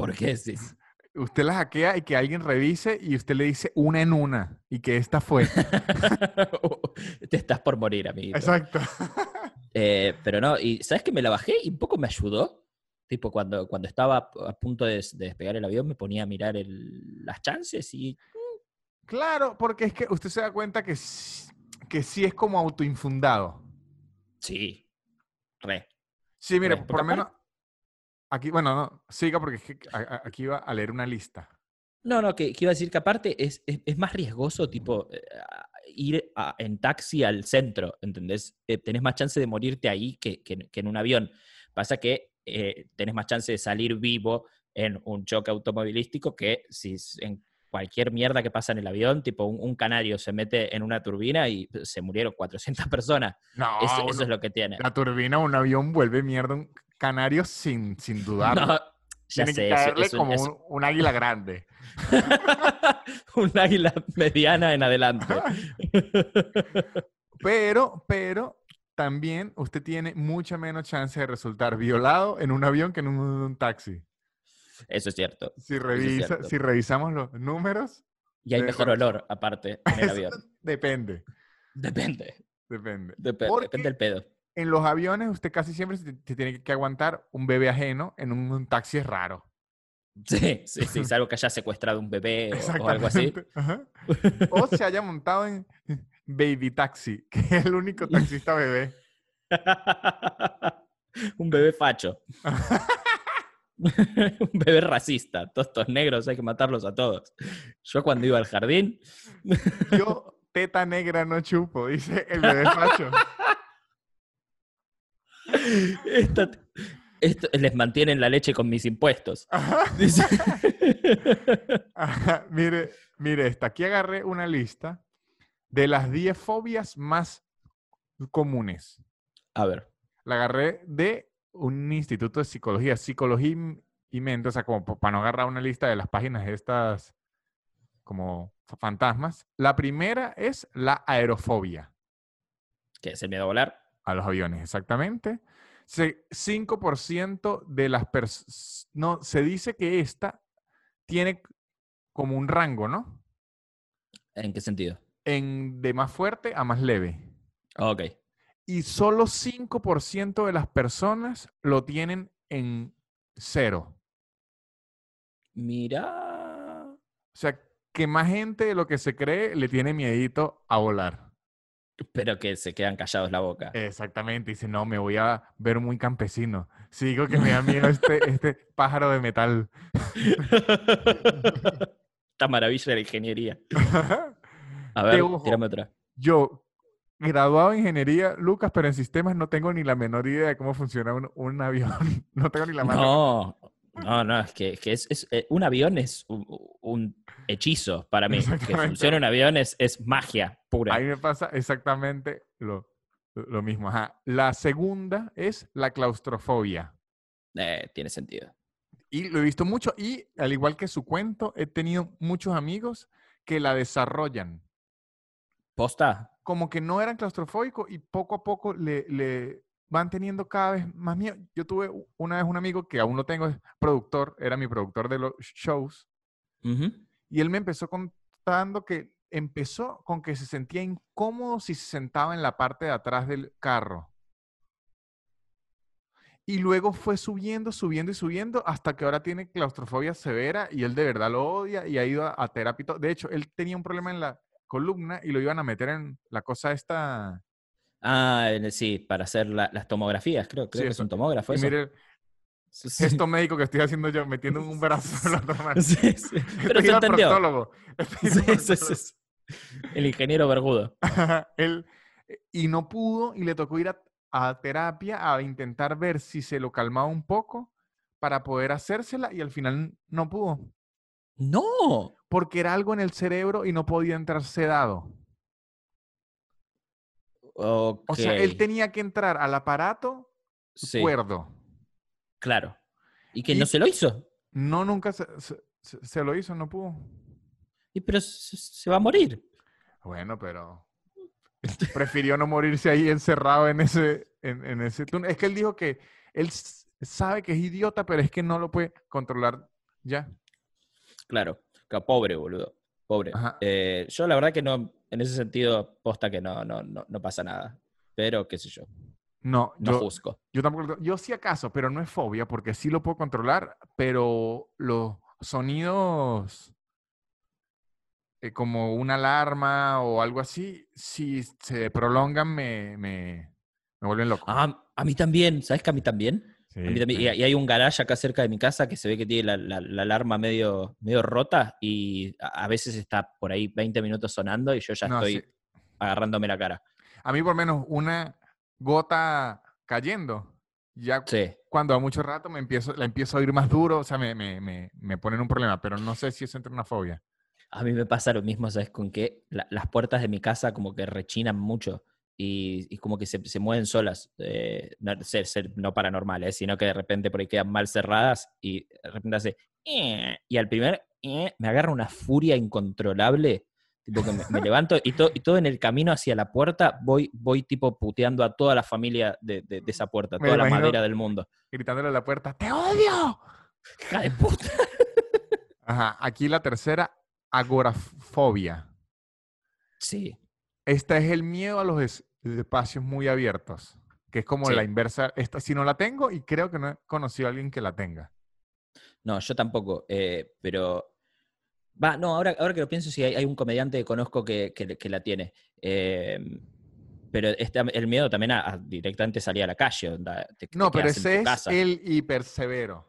[SPEAKER 2] ¿Por qué? Sí,
[SPEAKER 1] Usted la hackea y que alguien revise y usted le dice una en una y que esta fue.
[SPEAKER 2] Te estás por morir, amiguito.
[SPEAKER 1] Exacto.
[SPEAKER 2] Eh, pero no, y ¿sabes que me la bajé y un poco me ayudó? Tipo, cuando, cuando estaba a punto de, de despegar el avión, me ponía a mirar el- las chances y.
[SPEAKER 1] Claro, porque es que usted se da cuenta que, que sí es como autoinfundado.
[SPEAKER 2] Sí, re.
[SPEAKER 1] Sí, mire,
[SPEAKER 2] Re,
[SPEAKER 1] por lo menos aquí, bueno, no, siga porque es que aquí iba a leer una lista.
[SPEAKER 2] No, no, que, que iba a decir que aparte es, es, es más riesgoso, tipo, eh, ir a- en taxi al centro, ¿entendés? Eh, tenés más chance de morirte ahí que, que en- que en un avión. Pasa que eh, tenés más chance de salir vivo en un choque automovilístico que si en cualquier mierda que pasa en el avión, tipo un, un canario se mete en una turbina y se murieron 400 personas.
[SPEAKER 1] No,
[SPEAKER 2] Eso, eso es lo que tiene.
[SPEAKER 1] la turbina, un avión vuelve mierda un canario sin, sin dudar.
[SPEAKER 2] No, ya sé,
[SPEAKER 1] que caerle como un, un águila grande.
[SPEAKER 2] un águila mediana en adelante.
[SPEAKER 1] Pero, pero también usted tiene mucha menos chance de resultar violado en un avión que en un, un taxi.
[SPEAKER 2] Eso es cierto.
[SPEAKER 1] Si, revisa,
[SPEAKER 2] cierto.
[SPEAKER 1] si revisamos los números,
[SPEAKER 2] Y hay mejor olor, aparte, en el avión.
[SPEAKER 1] depende,
[SPEAKER 2] Depende.
[SPEAKER 1] depende.
[SPEAKER 2] Dep-
[SPEAKER 1] Porque
[SPEAKER 2] depende del pedo.
[SPEAKER 1] En los aviones usted casi siempre se, se tiene que aguantar un bebé ajeno, en un, un taxi es raro.
[SPEAKER 2] Sí, sí, sí. Salvo que haya secuestrado un bebé o, o algo así.
[SPEAKER 1] Ajá. O se haya montado en Baby Taxi, que es el único taxista bebé.
[SPEAKER 2] un bebé facho. un bebé racista. Todos estos negros hay que matarlos a todos. Yo cuando iba al jardín,
[SPEAKER 1] Yo, teta negra no chupo, dice el bebé facho.
[SPEAKER 2] Esto, esto- les mantienen la leche con mis impuestos.
[SPEAKER 1] Ajá.
[SPEAKER 2] Dice-
[SPEAKER 1] Ajá, Mire, mire esta. Aquí agarré una lista de las 10 fobias más comunes.
[SPEAKER 2] A ver.
[SPEAKER 1] La agarré de un instituto de psicología, psicología y- mente, o sea, como pa- para no agarrar una lista de las páginas estas como fa- fantasmas. La primera es la aerofobia
[SPEAKER 2] ¿Qué es el miedo a volar?
[SPEAKER 1] A los aviones, exactamente. Se- 5% de las personas, no, se dice que esta tiene como un rango, ¿no?
[SPEAKER 2] ¿En qué sentido?
[SPEAKER 1] En, de más fuerte a más leve.
[SPEAKER 2] Ok.
[SPEAKER 1] Y solo 5% de las personas lo tienen en cero.
[SPEAKER 2] Mira.
[SPEAKER 1] O sea, que más gente de lo que se cree le tiene miedito a volar.
[SPEAKER 2] Pero que se quedan callados la boca.
[SPEAKER 1] Exactamente. Dice, no, me voy a ver muy campesino. Si digo que me da miedo este, este pájaro de metal.
[SPEAKER 2] Esta maravilla de la ingeniería. A ver,
[SPEAKER 1] ojo.
[SPEAKER 2] tírame otra.
[SPEAKER 1] Yo, graduado en ingeniería, Lucas, pero en sistemas no tengo ni la menor idea de cómo funciona un, un avión. No tengo ni la menor
[SPEAKER 2] No, no, no, es que, es que es, es- eh, un avión es un, un hechizo para mí. Que funcione un avión es, es magia pura.
[SPEAKER 1] A mí me pasa exactamente lo, lo mismo. Ajá. La segunda es la claustrofobia.
[SPEAKER 2] Eh, tiene sentido.
[SPEAKER 1] Y lo he visto mucho y al igual que su cuento, he tenido muchos amigos que la desarrollan.
[SPEAKER 2] ¿Posta?
[SPEAKER 1] Como que no eran claustrofóbicos y poco a poco le, le van teniendo cada vez más miedo. Yo tuve una vez un amigo que aún no tengo, es productor, era mi productor de los shows,
[SPEAKER 2] Ujú.
[SPEAKER 1] y él me empezó contando que empezó con que se sentía incómodo si se sentaba en la parte de atrás del carro. Y luego fue subiendo, subiendo y subiendo hasta que ahora tiene claustrofobia severa y él de verdad lo odia y ha ido a, a terapia. De hecho, él tenía un problema en la columna y lo iban a meter en la cosa esta.
[SPEAKER 2] Ah, sí, para hacer la- las tomografías, creo. Creo
[SPEAKER 1] Sí,
[SPEAKER 2] que es un tomógrafo
[SPEAKER 1] Y
[SPEAKER 2] eso.
[SPEAKER 1] mire,
[SPEAKER 2] Sí.
[SPEAKER 1] Gesto médico que estoy haciendo yo, metiendo un brazo en la otra mano.
[SPEAKER 2] Sí, sí. Pero se entendió. El ingeniero vergudo.
[SPEAKER 1] Él, y no pudo y le tocó ir a, a terapia a intentar ver si se lo calmaba un poco para poder hacérsela y al final no pudo
[SPEAKER 2] No.
[SPEAKER 1] porque era algo en el cerebro y no podía entrar sedado. O sea, él tenía que entrar al aparato
[SPEAKER 2] Sí,
[SPEAKER 1] cuerdo.
[SPEAKER 2] claro. ¿Y que
[SPEAKER 1] Y-
[SPEAKER 2] no se lo hizo?
[SPEAKER 1] No, nunca se, se- se- se lo hizo, no pudo.
[SPEAKER 2] Y pero se, se va a morir.
[SPEAKER 1] Bueno, pero prefirió no morirse ahí encerrado en ese, en, en ese túnel. Es que él dijo que él sabe que es idiota, pero es que no lo puede controlar ya.
[SPEAKER 2] Claro. Que pobre, boludo. Pobre. Eh, yo la verdad que no, en ese sentido, posta que no, no, no, no pasa nada. Pero, qué sé yo,
[SPEAKER 1] No,
[SPEAKER 2] no
[SPEAKER 1] yo,
[SPEAKER 2] juzgo.
[SPEAKER 1] yo tampoco. Yo sí acaso, pero no es fobia, porque sí lo puedo controlar, pero los sonidos eh, como una alarma o algo así, si se prolongan, me, me, me vuelven loco.
[SPEAKER 2] Ah, a mí también, ¿sabes que a mí también?
[SPEAKER 1] Sí,
[SPEAKER 2] A mí también.
[SPEAKER 1] sí.
[SPEAKER 2] Y, hay un garage acá cerca de mi casa que se ve que tiene la, la- la alarma medio, medio rota y a, a veces está por ahí 20 minutos sonando y yo ya
[SPEAKER 1] No,
[SPEAKER 2] estoy
[SPEAKER 1] sí.
[SPEAKER 2] agarrándome la cara.
[SPEAKER 1] A mí por menos una gota cayendo, ya cuando a mucho rato me empiezo, la empiezo a oír más duro, o sea, me, me, me, me ponen un problema, pero no sé si eso entra en una fobia.
[SPEAKER 2] A mí me pasa lo mismo, ¿sabes con? La- las puertas de mi casa como que rechinan mucho y, y como que se, se mueven solas. eh, no, ser, ser- no paranormales, sino que de repente por ahí quedan mal cerradas y de repente hace... "Eh", Y al primer... "Eh", me agarra una furia incontrolable. Tipo que me, me levanto y, to- y todo en el camino hacia la puerta voy, voy tipo puteando a toda la familia de, de- de esa puerta,
[SPEAKER 1] Me
[SPEAKER 2] toda la madera del mundo.
[SPEAKER 1] Gritándole a la puerta, ¡te odio!
[SPEAKER 2] ¡Hija de puta!
[SPEAKER 1] Ajá, aquí la tercera, agorafobia.
[SPEAKER 2] Sí,
[SPEAKER 1] Esta es el miedo a los es- espacios muy abiertos, que es como
[SPEAKER 2] Sí.
[SPEAKER 1] la inversa. Esta sí no la tengo y creo que no he conocido a alguien que la tenga.
[SPEAKER 2] No, yo tampoco, eh, pero... Va, no, ahora, ahora que lo pienso, sí, hay, hay un comediante que conozco que, que- que la tiene. Eh, pero este, el miedo también a, a directamente salir a la calle. onda, te- te
[SPEAKER 1] No, pero ese es el hipersevero.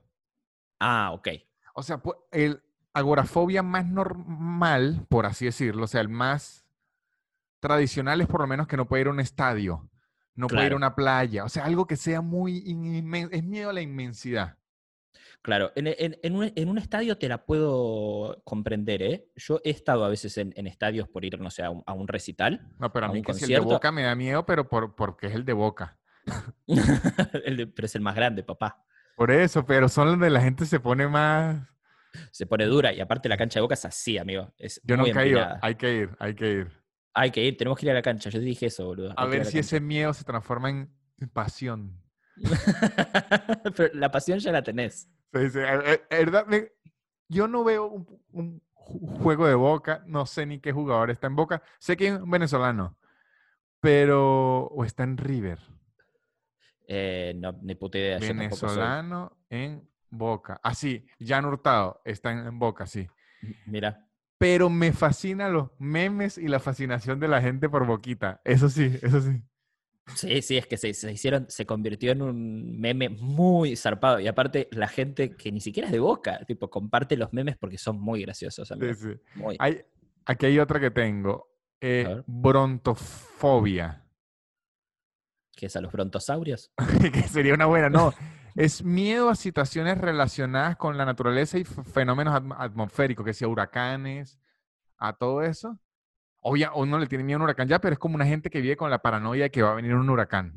[SPEAKER 2] Ah, ok.
[SPEAKER 1] O sea, el agorafobia más normal, por así decirlo, o sea, el más tradicional es por lo menos que no puede ir a un estadio, no puede ir a una playa, o sea, algo que sea muy es miedo a la inmensidad.
[SPEAKER 2] Claro, en, en- en un, en un estadio te la puedo comprender, ¿eh? Yo he estado a veces en, estadios por ir, no sé, a un, a un recital.
[SPEAKER 1] No, pero a
[SPEAKER 2] ¿A
[SPEAKER 1] mí
[SPEAKER 2] un
[SPEAKER 1] que si el de? Boca me da miedo, pero por, porque es el de Boca.
[SPEAKER 2] El de- pero es el más grande, papá.
[SPEAKER 1] Por eso, pero son donde la gente se pone más...
[SPEAKER 2] Se pone dura y aparte la cancha de boca es así, amigo. Es
[SPEAKER 1] Yo nunca he ido, hay que ir, hay que ir.
[SPEAKER 2] Hay que ir, tenemos que ir a la cancha. Yo te dije eso, boludo.
[SPEAKER 1] A
[SPEAKER 2] hay
[SPEAKER 1] ver si ese miedo se transforma en pasión.
[SPEAKER 2] Pero la pasión ya la tenés.
[SPEAKER 1] Sí, sí, eh, eh, yo no veo un, un ju- juego de Boca, no sé ni qué jugador está en Boca. Sé que es un venezolano, pero... O está en River.
[SPEAKER 2] Eh, no, ni puta idea.
[SPEAKER 1] Venezolano en Boca. Ah, sí, Jan Hurtado está en, en Boca, sí.
[SPEAKER 2] Mira.
[SPEAKER 1] Pero me fascinan los memes y la fascinación de la gente por Boquita. Eso sí, eso sí.
[SPEAKER 2] Sí, sí, es que se, se hicieron, se convirtió en un meme muy zarpado. Y aparte, la gente que ni siquiera es de boca, tipo, comparte los memes porque son muy graciosos.
[SPEAKER 1] sí,
[SPEAKER 2] amigo.
[SPEAKER 1] sí.
[SPEAKER 2] Muy.
[SPEAKER 1] Hay, aquí hay otra que tengo. eh, brontofobia.
[SPEAKER 2] ¿Qué es a los brontosaurios?
[SPEAKER 1] que sería una buena, no. Es miedo a situaciones relacionadas con la naturaleza y fenómenos atm- atmosféricos, que sea huracanes, a todo eso. Obvia, uno le tiene miedo a un huracán ya, pero es como una gente que vive con la paranoia de que va a venir un huracán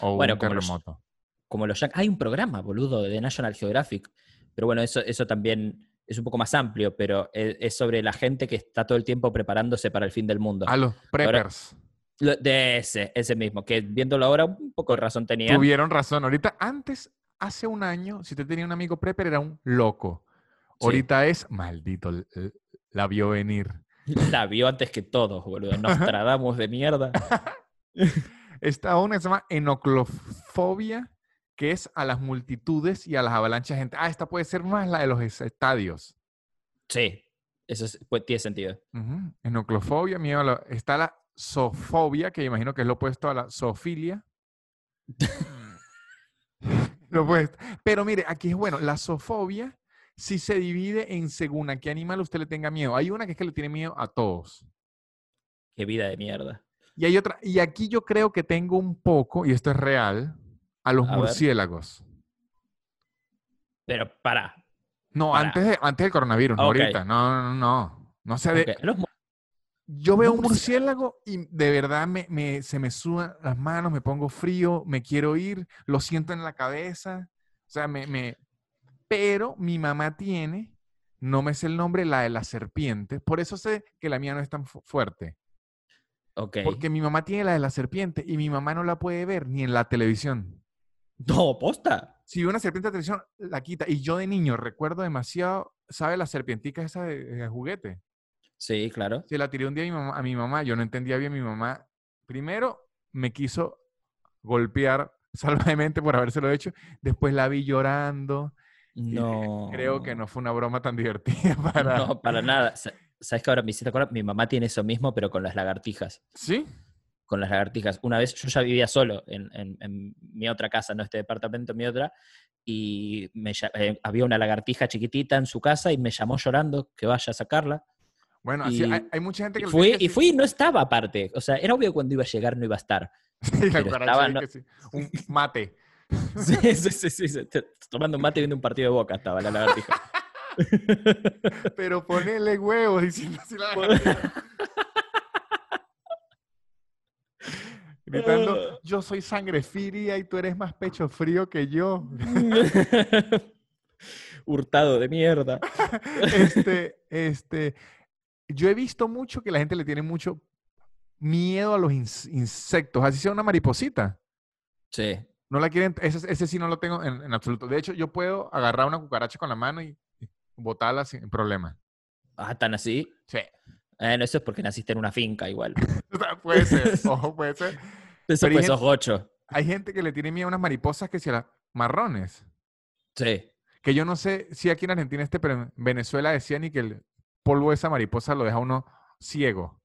[SPEAKER 1] o
[SPEAKER 2] Bueno,
[SPEAKER 1] un
[SPEAKER 2] como los-
[SPEAKER 1] terremoto.
[SPEAKER 2] Como los Yan- Hay un programa, boludo, de National Geographic. Pero bueno, eso, eso también es un poco más amplio, pero es, es sobre la gente que está todo el tiempo preparándose para el fin del mundo.
[SPEAKER 1] A los preppers.
[SPEAKER 2] De ese, ese mismo, que viéndolo ahora un poco de razón tenía.
[SPEAKER 1] Tuvieron razón. Ahorita, antes, hace un año, si usted tenía un amigo prepper, era un loco.
[SPEAKER 2] Sí.
[SPEAKER 1] Ahorita es, maldito, la vio venir.
[SPEAKER 2] La vio antes que todos, boludo. Nostradamus de mierda.
[SPEAKER 1] Está una que se llama enoclofobia, que es a las multitudes y a las avalanchas de gente. Ah, esta puede ser más la de los es- estadios.
[SPEAKER 2] Sí, eso es- pues, tiene sentido.
[SPEAKER 1] Enoclofobia, miedo a la- Está la zoofobia, que imagino que es lo opuesto a la zoofilia. No puedes. Pero mire, aquí es bueno, la zoofobia sí se divide en según a qué animal usted le tenga miedo. Hay una que es que le tiene miedo a todos.
[SPEAKER 2] Qué vida de mierda.
[SPEAKER 1] Y hay otra, y aquí yo creo que tengo un poco, y esto es real, a los
[SPEAKER 2] A ver.
[SPEAKER 1] murciélagos.
[SPEAKER 2] Pero para.
[SPEAKER 1] No,
[SPEAKER 2] Para.
[SPEAKER 1] antes, de- antes del coronavirus, no ahorita. No, no, no. No sé, de-
[SPEAKER 2] Ok, los mu-
[SPEAKER 1] yo veo un murciélago y de verdad me, me- se me sudan las manos, me pongo frío, me quiero ir, lo siento en la cabeza. O sea, me, me... Pero mi mamá tiene, no me sé el nombre, la de la serpiente. Por eso sé que la mía no es tan fu- fuerte.
[SPEAKER 2] Ok.
[SPEAKER 1] Porque mi mamá tiene la de la serpiente y mi mamá no la puede ver ni en la televisión.
[SPEAKER 2] No, posta.
[SPEAKER 1] Si ve una serpiente en la televisión, la quita. Y yo de niño recuerdo demasiado, ¿sabe la serpientica esa de, de juguete?
[SPEAKER 2] Sí, claro.
[SPEAKER 1] Se la tiré un día a mi, mamá, a mi mamá, yo no entendía bien mi mamá. Primero me quiso golpear salvajemente por habérselo hecho, después la vi llorando. y
[SPEAKER 2] No.
[SPEAKER 1] Creo que no fue una broma tan divertida para...
[SPEAKER 2] No, para nada. Sa- ¿Sabes que ahora me hiciste acordar? Mi mamá tiene eso mismo, pero con las lagartijas.
[SPEAKER 1] ¿Sí?
[SPEAKER 2] Con las lagartijas. Una vez yo ya vivía solo en, en- en mi otra casa, no este departamento, mi otra, y me eh, había una lagartija chiquitita en su casa y me llamó llorando que vaya a sacarla.
[SPEAKER 1] Bueno, así,
[SPEAKER 2] Y-
[SPEAKER 1] hay, hay mucha gente
[SPEAKER 2] Y
[SPEAKER 1] que... lo
[SPEAKER 2] fui, y fui y no estaba aparte. O sea, era obvio cuando iba a llegar no iba a estar.
[SPEAKER 1] Sí, la
[SPEAKER 2] estaba,
[SPEAKER 1] ahí
[SPEAKER 2] no-
[SPEAKER 1] que sí. Un mate.
[SPEAKER 2] Sí, sí, sí, sí, Tomando un mate y viendo un partido de boca estaba la lagartija.
[SPEAKER 1] Pero ponele huevos diciendo así la lagartija. Gritando, yo soy sangre fría y tú eres más pecho frío que yo.
[SPEAKER 2] Hurtado de mierda.
[SPEAKER 1] Este, este, yo he visto mucho que la gente le tiene mucho miedo a los ins- insectos, así sea una mariposita.
[SPEAKER 2] Sí.
[SPEAKER 1] No la quieren, ese, ese sí no lo tengo en, en absoluto. De hecho, yo puedo agarrar una cucaracha con la mano y y botarla sin problema.
[SPEAKER 2] Ah, tan así.
[SPEAKER 1] Sí.
[SPEAKER 2] Bueno, eso es porque naciste en una finca igual.
[SPEAKER 1] Sea, puede ser, ojo, puede ser.
[SPEAKER 2] Eso pues
[SPEAKER 1] gente-
[SPEAKER 2] sos gocho.
[SPEAKER 1] Hay gente que le tiene miedo a unas mariposas que a las marrones.
[SPEAKER 2] Sí.
[SPEAKER 1] Que yo no sé si aquí en Argentina este, pero en Venezuela decían y que el polvo de esa mariposa lo deja uno ciego.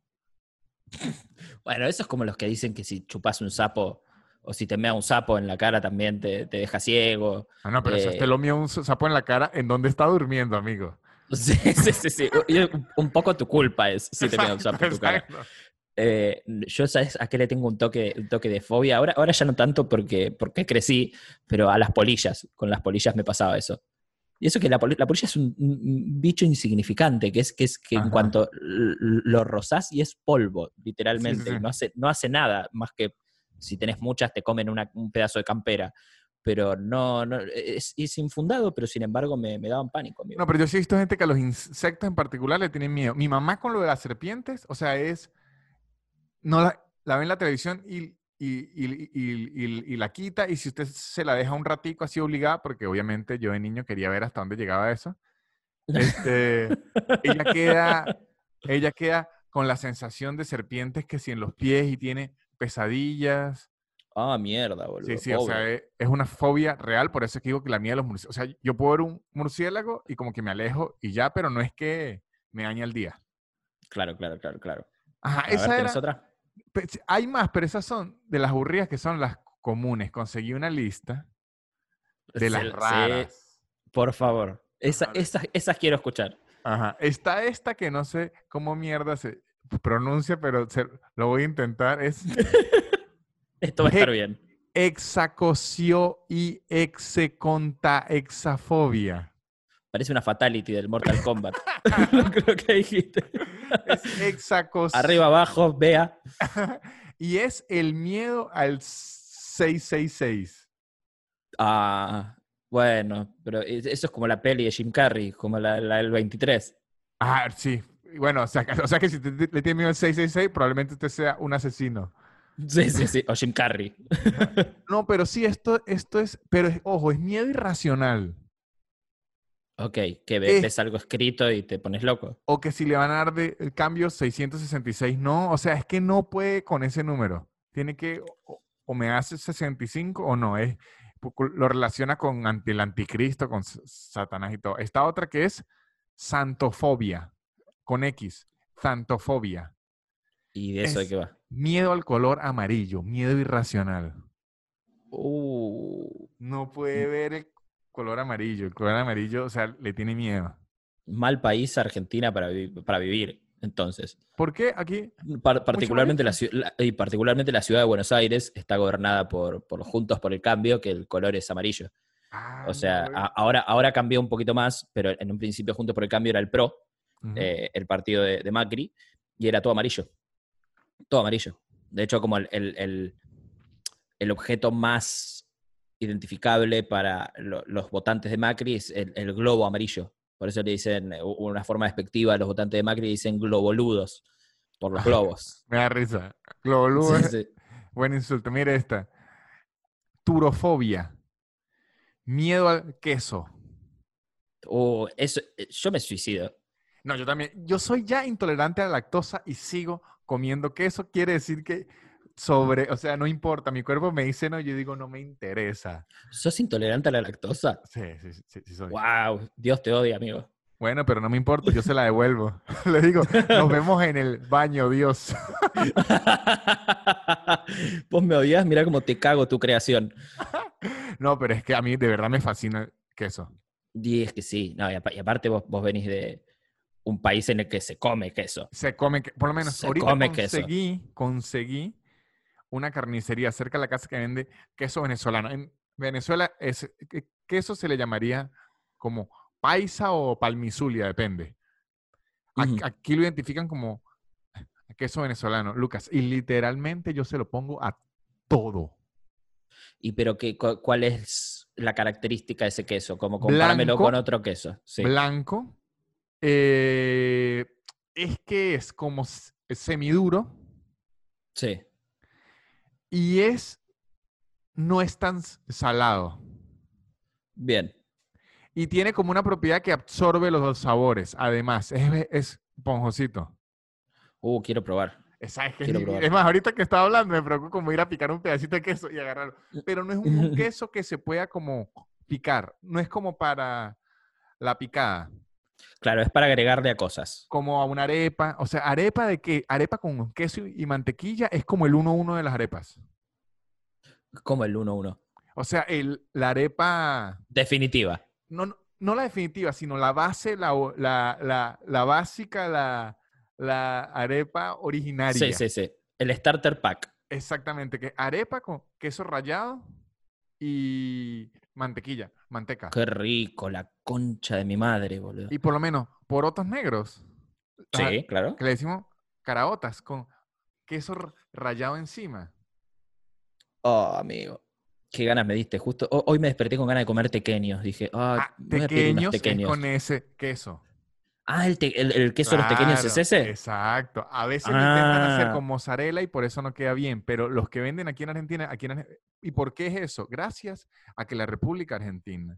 [SPEAKER 2] Bueno, eso es como los que dicen que si chupas un sapo o si te mea un sapo en la cara también te, te deja ciego.
[SPEAKER 1] Ah, no, pero eso
[SPEAKER 2] Eh,
[SPEAKER 1] usted lo mío un sapo en la cara en donde está durmiendo, amigo.
[SPEAKER 2] Sí, sí, sí. sí. Un- poco tu culpa es si te mea un sapo en tu cara. Eh, yo, ¿sabes a qué le tengo un toque, un toque de fobia? Ahora, ahora ya no tanto porque, porque crecí, pero a las polillas. Con las polillas me pasaba eso. Y eso que la, la polilla es un, un bicho insignificante, que es que, es que en cuanto lo rozás y es polvo, literalmente.
[SPEAKER 1] sí.
[SPEAKER 2] No, hace, no hace nada más que si tenés muchas te comen una- un pedazo de campera. Pero no, no es, es infundado, pero sin embargo me, me daban pánico. amigo.
[SPEAKER 1] No, pero yo sí he visto gente que a los insectos en particular le tienen miedo. Mi mamá con lo de las serpientes, o sea, es. No la, la ve en la televisión y, y, y- y- y- la quita. Y si usted se la deja un ratico así obligada, porque obviamente yo de niño quería ver hasta dónde llegaba eso. Este, ella queda, ella queda con la sensación de serpientes que si en los pies y tiene pesadillas.
[SPEAKER 2] Ah, mierda, boludo.
[SPEAKER 1] Sí, sí, o sea,
[SPEAKER 2] pobre.
[SPEAKER 1] e- es una fobia real, por eso es que digo que la mía de los murciélagos. O sea, yo puedo ver un murciélago y como que me alejo y ya, pero no es que me daña el día.
[SPEAKER 2] Claro, claro, claro, claro.
[SPEAKER 1] Ajá,
[SPEAKER 2] A ver,
[SPEAKER 1] esa
[SPEAKER 2] ¿tenés
[SPEAKER 1] era.
[SPEAKER 2] otra?
[SPEAKER 1] Sí, Hay más, pero esas son de las aburridas que son las comunes. Conseguí una lista de las
[SPEAKER 2] Sí,
[SPEAKER 1] raras.
[SPEAKER 2] por favor. Esa- esas, esas quiero escuchar.
[SPEAKER 1] Ajá. Está esta que no sé cómo mierda se pronuncia, pero se- lo voy a intentar. Es
[SPEAKER 2] Esto va a estar bien.
[SPEAKER 1] hexacosio y hexacontaexafobia.
[SPEAKER 2] Parece una fatality del Mortal Kombat. Lo creo que dijiste.
[SPEAKER 1] Es hexacosio.
[SPEAKER 2] Arriba, abajo, vea.
[SPEAKER 1] y es el miedo al 666.
[SPEAKER 2] Ah, bueno, pero es- eso es como la peli de Jim Carrey, como la, la del 23.
[SPEAKER 1] Ah, sí. Bueno, o sea, que- o sea que si te- te- le tiene miedo al 666, probablemente usted sea un asesino.
[SPEAKER 2] Sí, sí, sí. O Jim Carrey.
[SPEAKER 1] No, pero sí, esto, esto es, pero es- ojo, es miedo irracional.
[SPEAKER 2] Ok, que ve- ves algo escrito y te pones loco.
[SPEAKER 1] O que si le van a dar de, el cambio 666, no. O sea, es que no puede con ese número. Tiene que, o, o me hace 65 o no. Es, lo relaciona con el anticristo, con Satanás y todo. Esta otra que es santofobia, con X, santofobia.
[SPEAKER 2] ¿Y de eso de
[SPEAKER 1] Es-
[SPEAKER 2] qué va?
[SPEAKER 1] Miedo al color amarillo, miedo irracional.
[SPEAKER 2] Uh,
[SPEAKER 1] No puede ver el color amarillo. El color amarillo, o sea, le tiene miedo.
[SPEAKER 2] mal país Argentina para, vi- para vivir, entonces.
[SPEAKER 1] ¿Por qué aquí?
[SPEAKER 2] Par- particularmente, la, y particularmente la ciudad de Buenos Aires está gobernada por, por Juntos por el Cambio, que el color es amarillo.
[SPEAKER 1] Ah,
[SPEAKER 2] O sea, a- ahora, ahora cambió un poquito más, pero en un principio Juntos por el Cambio era el PRO, eh, el partido de, de Macri, y era todo amarillo. Todo amarillo. De hecho, como el, el- el- el objeto más identificable para lo- los votantes de Macri es el, el globo amarillo. Por eso le dicen, eh, una forma despectiva a los votantes de Macri, dicen globoludos, por los globos.
[SPEAKER 1] Me da risa. Globoludo
[SPEAKER 2] Sí,
[SPEAKER 1] es
[SPEAKER 2] sí.
[SPEAKER 1] buen insulto. Mire esta. Turofobia. Miedo al queso.
[SPEAKER 2] Uh, eso, eh, yo me suicido.
[SPEAKER 1] No, yo también. Yo soy ya intolerante a la lactosa y sigo comiendo queso. Quiere decir que sobre, o sea, no importa. Mi cuerpo me dice no, yo digo no me interesa.
[SPEAKER 2] ¿Sos intolerante a la lactosa?
[SPEAKER 1] Sí, sí, sí, sí, soy.
[SPEAKER 2] ¡Wow! Dios te odia, amigo.
[SPEAKER 1] Bueno, pero no me importa, yo se la devuelvo. Le digo, nos vemos en el baño, Dios.
[SPEAKER 2] Vos me odias, mira cómo te cago tu creación.
[SPEAKER 1] No, pero es que a mí de verdad me fascina el queso.
[SPEAKER 2] Y es que sí, no, y, apa- y aparte vos, vos venís de un país en el que se come queso.
[SPEAKER 1] Se come, por lo menos
[SPEAKER 2] Se
[SPEAKER 1] ahorita
[SPEAKER 2] come queso.
[SPEAKER 1] conseguí, conseguí una carnicería cerca de la casa que vende queso venezolano. En Venezuela es, que- queso se le llamaría como paisa o palmizulia, depende. Aquí lo identifican como queso venezolano, Lucas. Y literalmente yo se lo pongo a todo.
[SPEAKER 2] ¿Y pero qué, cu- cuál es la característica de ese queso? Como compármelo
[SPEAKER 1] Blanco,
[SPEAKER 2] con otro queso. Sí.
[SPEAKER 1] Blanco. eh, es que es como semiduro
[SPEAKER 2] sí.
[SPEAKER 1] Y es no es tan salado.
[SPEAKER 2] Bien.
[SPEAKER 1] Y tiene como una propiedad que absorbe los dos sabores. Además, es, es esponjosito.
[SPEAKER 2] Uh, quiero probar.
[SPEAKER 1] Es, ¿sabes qué?
[SPEAKER 2] Quiero
[SPEAKER 1] Es- es más, ahorita que estaba hablando, me preocupa como ir a picar un pedacito de queso y agarrarlo. Pero no es un, un queso que se pueda como picar. No es como para la picada,
[SPEAKER 2] Claro, es para agregarle a cosas.
[SPEAKER 1] como a una arepa. O sea, arepa de que arepa con queso y mantequilla es como el 1-1 de las arepas.
[SPEAKER 2] Como el 1-1.
[SPEAKER 1] O sea, el, la arepa,
[SPEAKER 2] Definitiva.
[SPEAKER 1] no, no- no la definitiva, sino la base, la, la, la, la básica, la, la arepa originaria.
[SPEAKER 2] Sí, sí, sí. El starter pack.
[SPEAKER 1] Exactamente, que arepa con queso rallado y mantequilla, manteca.
[SPEAKER 2] Qué rico, la concha de mi madre, boludo.
[SPEAKER 1] Y por lo menos porotos negros.
[SPEAKER 2] Sí, claro.
[SPEAKER 1] Que le decimos caraotas con queso rallado encima.
[SPEAKER 2] Oh, amigo. Qué ganas me diste. Justo ho- hoy me desperté con ganas de comer tequeños. Dije, ah,
[SPEAKER 1] Ah, es
[SPEAKER 2] tequeños.
[SPEAKER 1] con ese queso.
[SPEAKER 2] Ah, el, te- el- el queso de los tequeños es ese.
[SPEAKER 1] Exacto. A veces lo intentan hacer
[SPEAKER 2] Ah.
[SPEAKER 1] con mozzarella y por eso no queda bien, pero los que venden aquí en Argentina, aquí en ¿y por qué es eso? Gracias a que la República Argentina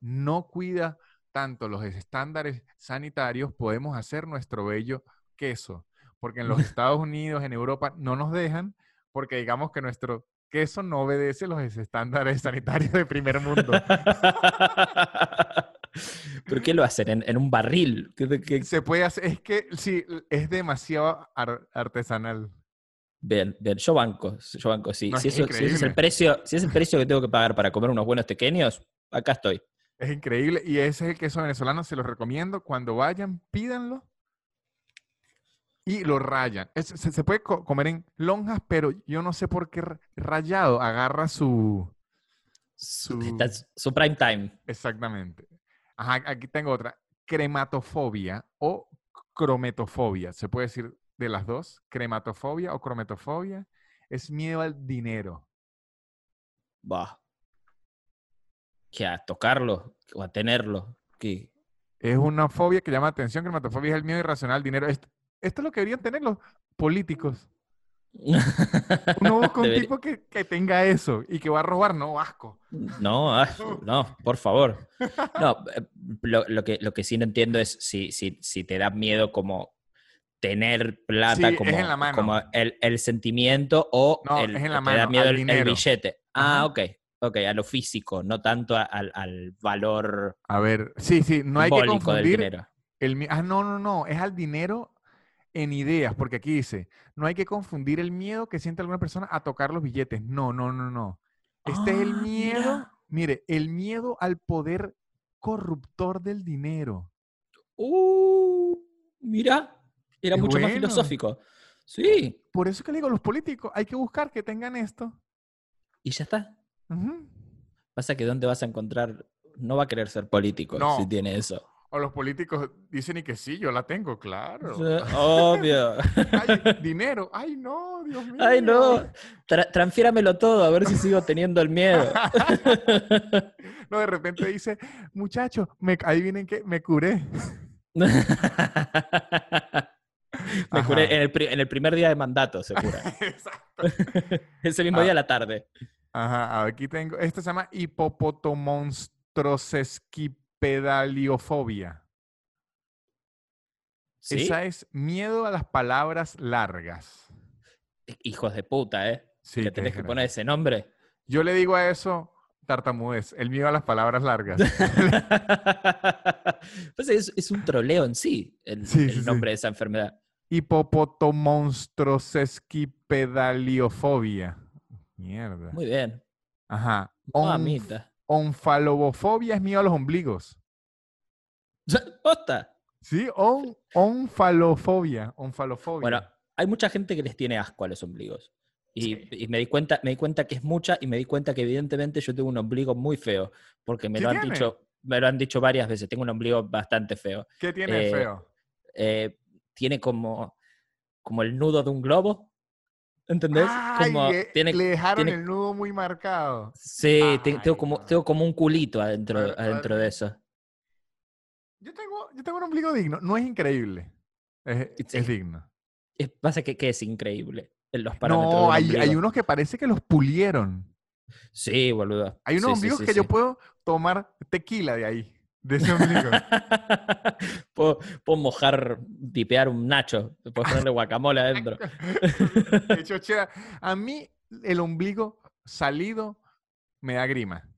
[SPEAKER 1] no cuida tanto los estándares sanitarios, podemos hacer nuestro bello queso, porque en los Estados Unidos, en Europa, no nos dejan, porque digamos que nuestro queso no obedece los estándares sanitarios de primer mundo.
[SPEAKER 2] ¿Por qué lo hacen? ¿En, en un barril? ¿Qué- qué-
[SPEAKER 1] Se puede hacer, es que sí, es demasiado ar- artesanal.
[SPEAKER 2] Bien, bien, yo banco, yo banco, sí.
[SPEAKER 1] No,
[SPEAKER 2] si,
[SPEAKER 1] es
[SPEAKER 2] eso, si ese es el precio, si es el precio que tengo que pagar para comer unos buenos pequeños, acá estoy.
[SPEAKER 1] Es increíble. Y ese es el queso venezolano, se los recomiendo. Cuando vayan, pídanlo y lo rayan. Es- se, se puede co- comer en lonjas, pero yo no sé por qué ra- rayado agarra su... su...
[SPEAKER 2] Su prime time.
[SPEAKER 1] Exactamente. Ajá, aquí tengo otra. Crematofobia o crometofobia. Se puede decir de las dos. Crematofobia o crometofobia. Es miedo al dinero.
[SPEAKER 2] Va. Que a tocarlo o a tenerlo. ¿Qué?
[SPEAKER 1] Es una fobia que llama atención. Crematofobia es el miedo irracional al dinero. Esto, esto es lo que deberían tener los políticos. Uno busca un
[SPEAKER 2] Debería-
[SPEAKER 1] tipo que, que tenga eso y que va a robar, no, asco.
[SPEAKER 2] No, ah, no, por favor. No, eh, lo, lo que, lo que sí no entiendo es si, si, si te da miedo como tener plata
[SPEAKER 1] Sí,
[SPEAKER 2] como,
[SPEAKER 1] en la mano.
[SPEAKER 2] como el, el sentimiento o
[SPEAKER 1] No,
[SPEAKER 2] el,
[SPEAKER 1] es en la
[SPEAKER 2] te da miedo el, billete. Ah,
[SPEAKER 1] Ajá.
[SPEAKER 2] ok, ok, a lo físico, no tanto a- al, al valor
[SPEAKER 1] A ver, sí, sí, no hay que
[SPEAKER 2] del
[SPEAKER 1] confundir
[SPEAKER 2] dinero.
[SPEAKER 1] el Ah, no, no, no, es al dinero en ideas, porque aquí dice, no hay que confundir el miedo que siente alguna persona a tocar los billetes. No, no, no, no. Este es el
[SPEAKER 2] Ah,
[SPEAKER 1] miedo,
[SPEAKER 2] mira.
[SPEAKER 1] mire, el miedo al poder corruptor del dinero.
[SPEAKER 2] Uh, mira, era
[SPEAKER 1] Es
[SPEAKER 2] mucho más filosófico. Sí,
[SPEAKER 1] Por eso que le digo, los políticos, hay que buscar que tengan esto.
[SPEAKER 2] y ya está.
[SPEAKER 1] Ujú.
[SPEAKER 2] Pasa que ¿dónde vas a encontrar? No va a querer ser político
[SPEAKER 1] No.
[SPEAKER 2] si tiene eso.
[SPEAKER 1] O los políticos dicen y que sí, yo la tengo, claro.
[SPEAKER 2] Obvio.
[SPEAKER 1] Ay, dinero, ay no, Dios mío.
[SPEAKER 2] Ay, no. Tra- transfiéramelo todo, a ver si sigo teniendo el miedo.
[SPEAKER 1] No, de repente dice, muchachos, me, adivinen qué, me curé.
[SPEAKER 2] Me
[SPEAKER 1] Ajá.
[SPEAKER 2] curé en el, en el primer día de mandato, se cura.
[SPEAKER 1] Exacto.
[SPEAKER 2] Ese mismo
[SPEAKER 1] Ah.
[SPEAKER 2] día a la tarde.
[SPEAKER 1] Ajá, aquí tengo, este se llama
[SPEAKER 2] ¿Sí?
[SPEAKER 1] Esa es miedo a las palabras largas.
[SPEAKER 2] Hijos de puta, ¿eh?
[SPEAKER 1] Sí,
[SPEAKER 2] que tenés que poner ese nombre.
[SPEAKER 1] Yo le digo a eso tartamudez, el miedo a las palabras largas.
[SPEAKER 2] Pues es, es un troleo en sí el,
[SPEAKER 1] Sí,
[SPEAKER 2] el
[SPEAKER 1] sí, sí.
[SPEAKER 2] nombre de esa enfermedad.
[SPEAKER 1] Hipopotomonstrosesquipedaliofobia. Mierda.
[SPEAKER 2] Muy bien.
[SPEAKER 1] Ajá.
[SPEAKER 2] Mamita.
[SPEAKER 1] Onfalobofobia es miedo a los ombligos.
[SPEAKER 2] ¡Posta!
[SPEAKER 1] Sí, on, onfalofobia. Onfalofobia.
[SPEAKER 2] Bueno, hay mucha gente que les tiene asco a los ombligos. Y,
[SPEAKER 1] Sí.
[SPEAKER 2] y me, di cuenta, me di cuenta que es mucha y me di cuenta que evidentemente yo tengo un ombligo muy feo. Porque me
[SPEAKER 1] ¿Qué
[SPEAKER 2] lo han
[SPEAKER 1] tiene?
[SPEAKER 2] dicho, me lo han dicho varias veces. Tengo un ombligo bastante feo.
[SPEAKER 1] ¿Qué tiene
[SPEAKER 2] eh,
[SPEAKER 1] feo?
[SPEAKER 2] Eh, tiene como, como el nudo de un globo. ¿Entendés?
[SPEAKER 1] Ay,
[SPEAKER 2] como,
[SPEAKER 1] le,
[SPEAKER 2] tiene,
[SPEAKER 1] le dejaron
[SPEAKER 2] tiene-
[SPEAKER 1] el nudo muy marcado.
[SPEAKER 2] sí, te- tengo, como,
[SPEAKER 1] no.
[SPEAKER 2] tengo como un culito adentro, adentro de eso.
[SPEAKER 1] Yo tengo, yo tengo un ombligo digno. No es increíble. Es, digno.
[SPEAKER 2] Es- pasa que, que es increíble. en Los parámetros
[SPEAKER 1] No, hay, unos que parece que los pulieron.
[SPEAKER 2] Sí, boludo.
[SPEAKER 1] Hay unos
[SPEAKER 2] Sí,
[SPEAKER 1] ombligos
[SPEAKER 2] sí,
[SPEAKER 1] que yo puedo tomar tequila de ahí, de ese ombligo.
[SPEAKER 2] puedo, puedo mojar, dipear un nacho, puedo ponerle guacamole adentro.
[SPEAKER 1] De hecho, chera, a mí el ombligo salido me da grima.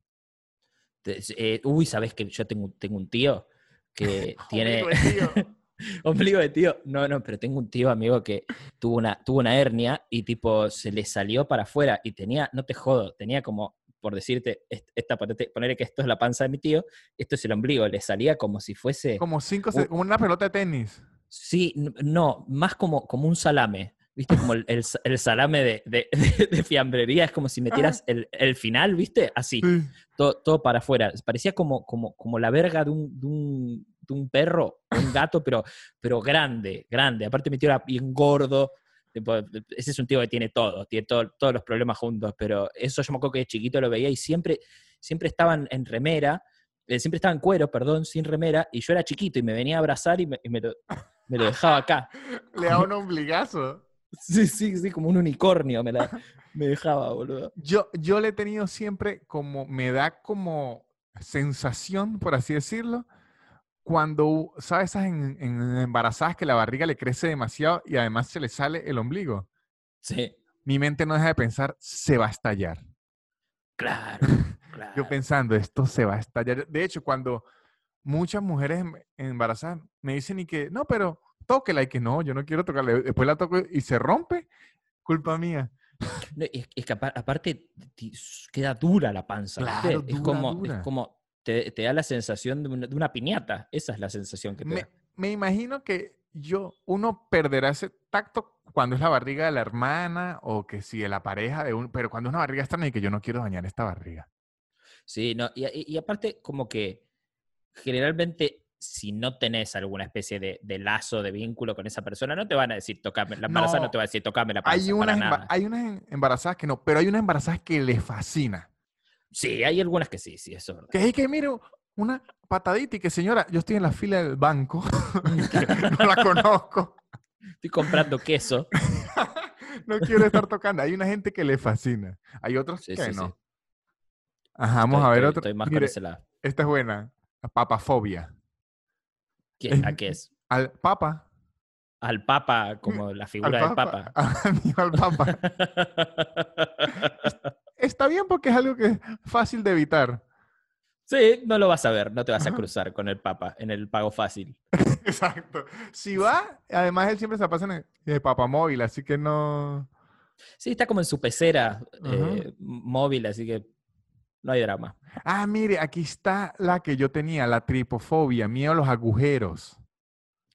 [SPEAKER 2] Eh, uy, ¿sabes que yo tengo, tengo un tío que tiene...
[SPEAKER 1] Ombligo de tío.
[SPEAKER 2] Ombligo de tío. No, no, pero tengo un tío amigo que tuvo una, tuvo una hernia y tipo se le salió para afuera y tenía, no te jodo, tenía como, por decirte, est- esta, ponerle que esto es la panza de mi tío, esto es el ombligo, le salía como si fuese...
[SPEAKER 1] Como cinco, como una pelota de tenis.
[SPEAKER 2] Sí, no, más como, como un salame. ¿Viste? Como el, el sa- el salame de, de- de- de fiambrería, es como si metieras el, el final, ¿viste? Así,
[SPEAKER 1] Sí.
[SPEAKER 2] todo, todo para afuera. Parecía como, como, como la verga de un, de un, de un perro, un gato, pero, pero grande, grande. Aparte mi tío era bien gordo. Tipo, ese es un tío que tiene todo, tiene todo- todos los problemas juntos, pero eso yo me acuerdo que de chiquito lo veía y siempre, siempre estaban en remera, eh, siempre estaba en cuero, perdón, sin remera, y yo era chiquito y me venía a abrazar y me, y me lo, me lo dejaba acá.
[SPEAKER 1] Le da un ombligazo.
[SPEAKER 2] Sí, sí, sí, como un unicornio me, la, me dejaba, boludo.
[SPEAKER 1] Yo, yo le he tenido siempre como, me da como sensación, por así decirlo, cuando, ¿sabes? Esas en, en embarazadas que la barriga le crece demasiado y además se le sale el ombligo.
[SPEAKER 2] Sí,
[SPEAKER 1] Mi mente no deja de pensar, se va a estallar.
[SPEAKER 2] claro, claro.
[SPEAKER 1] Yo pensando, esto se va a estallar. De hecho, cuando muchas mujeres em- embarazadas me dicen y que, no, pero tóquela y que no, yo no quiero tocarla. Después la toco y se rompe, culpa mía.
[SPEAKER 2] No, es, es que apa- aparte queda dura la panza.
[SPEAKER 1] Claro,
[SPEAKER 2] es
[SPEAKER 1] dura,
[SPEAKER 2] como,
[SPEAKER 1] dura.
[SPEAKER 2] es como te, te da la sensación de una, de una piñata. Esa es la sensación que te
[SPEAKER 1] Me,
[SPEAKER 2] da.
[SPEAKER 1] me imagino que yo, uno perderá ese tacto cuando es la barriga de la hermana o que si de la pareja de uno, pero cuando es una barriga extraña y que yo no quiero dañar esta barriga.
[SPEAKER 2] Sí, no, y, aparte, como que generalmente, si no tenés alguna especie de, de lazo, de vínculo con esa persona, no te van a decir tocame. La embarazada no,
[SPEAKER 1] No,
[SPEAKER 2] te va a decir tocame la panza.
[SPEAKER 1] Hay
[SPEAKER 2] para
[SPEAKER 1] unas,
[SPEAKER 2] nada.
[SPEAKER 1] hay unas em- embarazadas que no, pero hay unas embarazadas que le fascina.
[SPEAKER 2] Sí, hay algunas que sí, sí, eso es verdad.
[SPEAKER 1] Que es que, mire, una patadita y que, señora, yo estoy en la fila del banco, no la conozco,
[SPEAKER 2] Estoy comprando queso.
[SPEAKER 1] no quiero estar tocando. Hay una gente que le fascina. Hay otros
[SPEAKER 2] Sí,
[SPEAKER 1] que
[SPEAKER 2] sí, sí.
[SPEAKER 1] no. Ajá, vamos
[SPEAKER 2] Estoy-
[SPEAKER 1] a ver
[SPEAKER 2] estoy-
[SPEAKER 1] otro.
[SPEAKER 2] Estoy más
[SPEAKER 1] Mire, esta es buena. Papafobia.
[SPEAKER 2] ¿Qué, ¿A qué es?
[SPEAKER 1] Al papa.
[SPEAKER 2] Al papa, como la
[SPEAKER 1] Al
[SPEAKER 2] figura del papa.
[SPEAKER 1] Al papa. Está bien porque es algo que es fácil de evitar.
[SPEAKER 2] Sí, no lo vas a ver, no te vas a cruzar con el Papa en el pago fácil.
[SPEAKER 1] Exacto. Si va, además él siempre se pasa en el, en el papamóvil, así que no.
[SPEAKER 2] Sí, está como en su pecera eh, móvil, así que no hay drama.
[SPEAKER 1] Ah, mire, aquí está la que yo tenía, la tripofobia, miedo a los agujeros.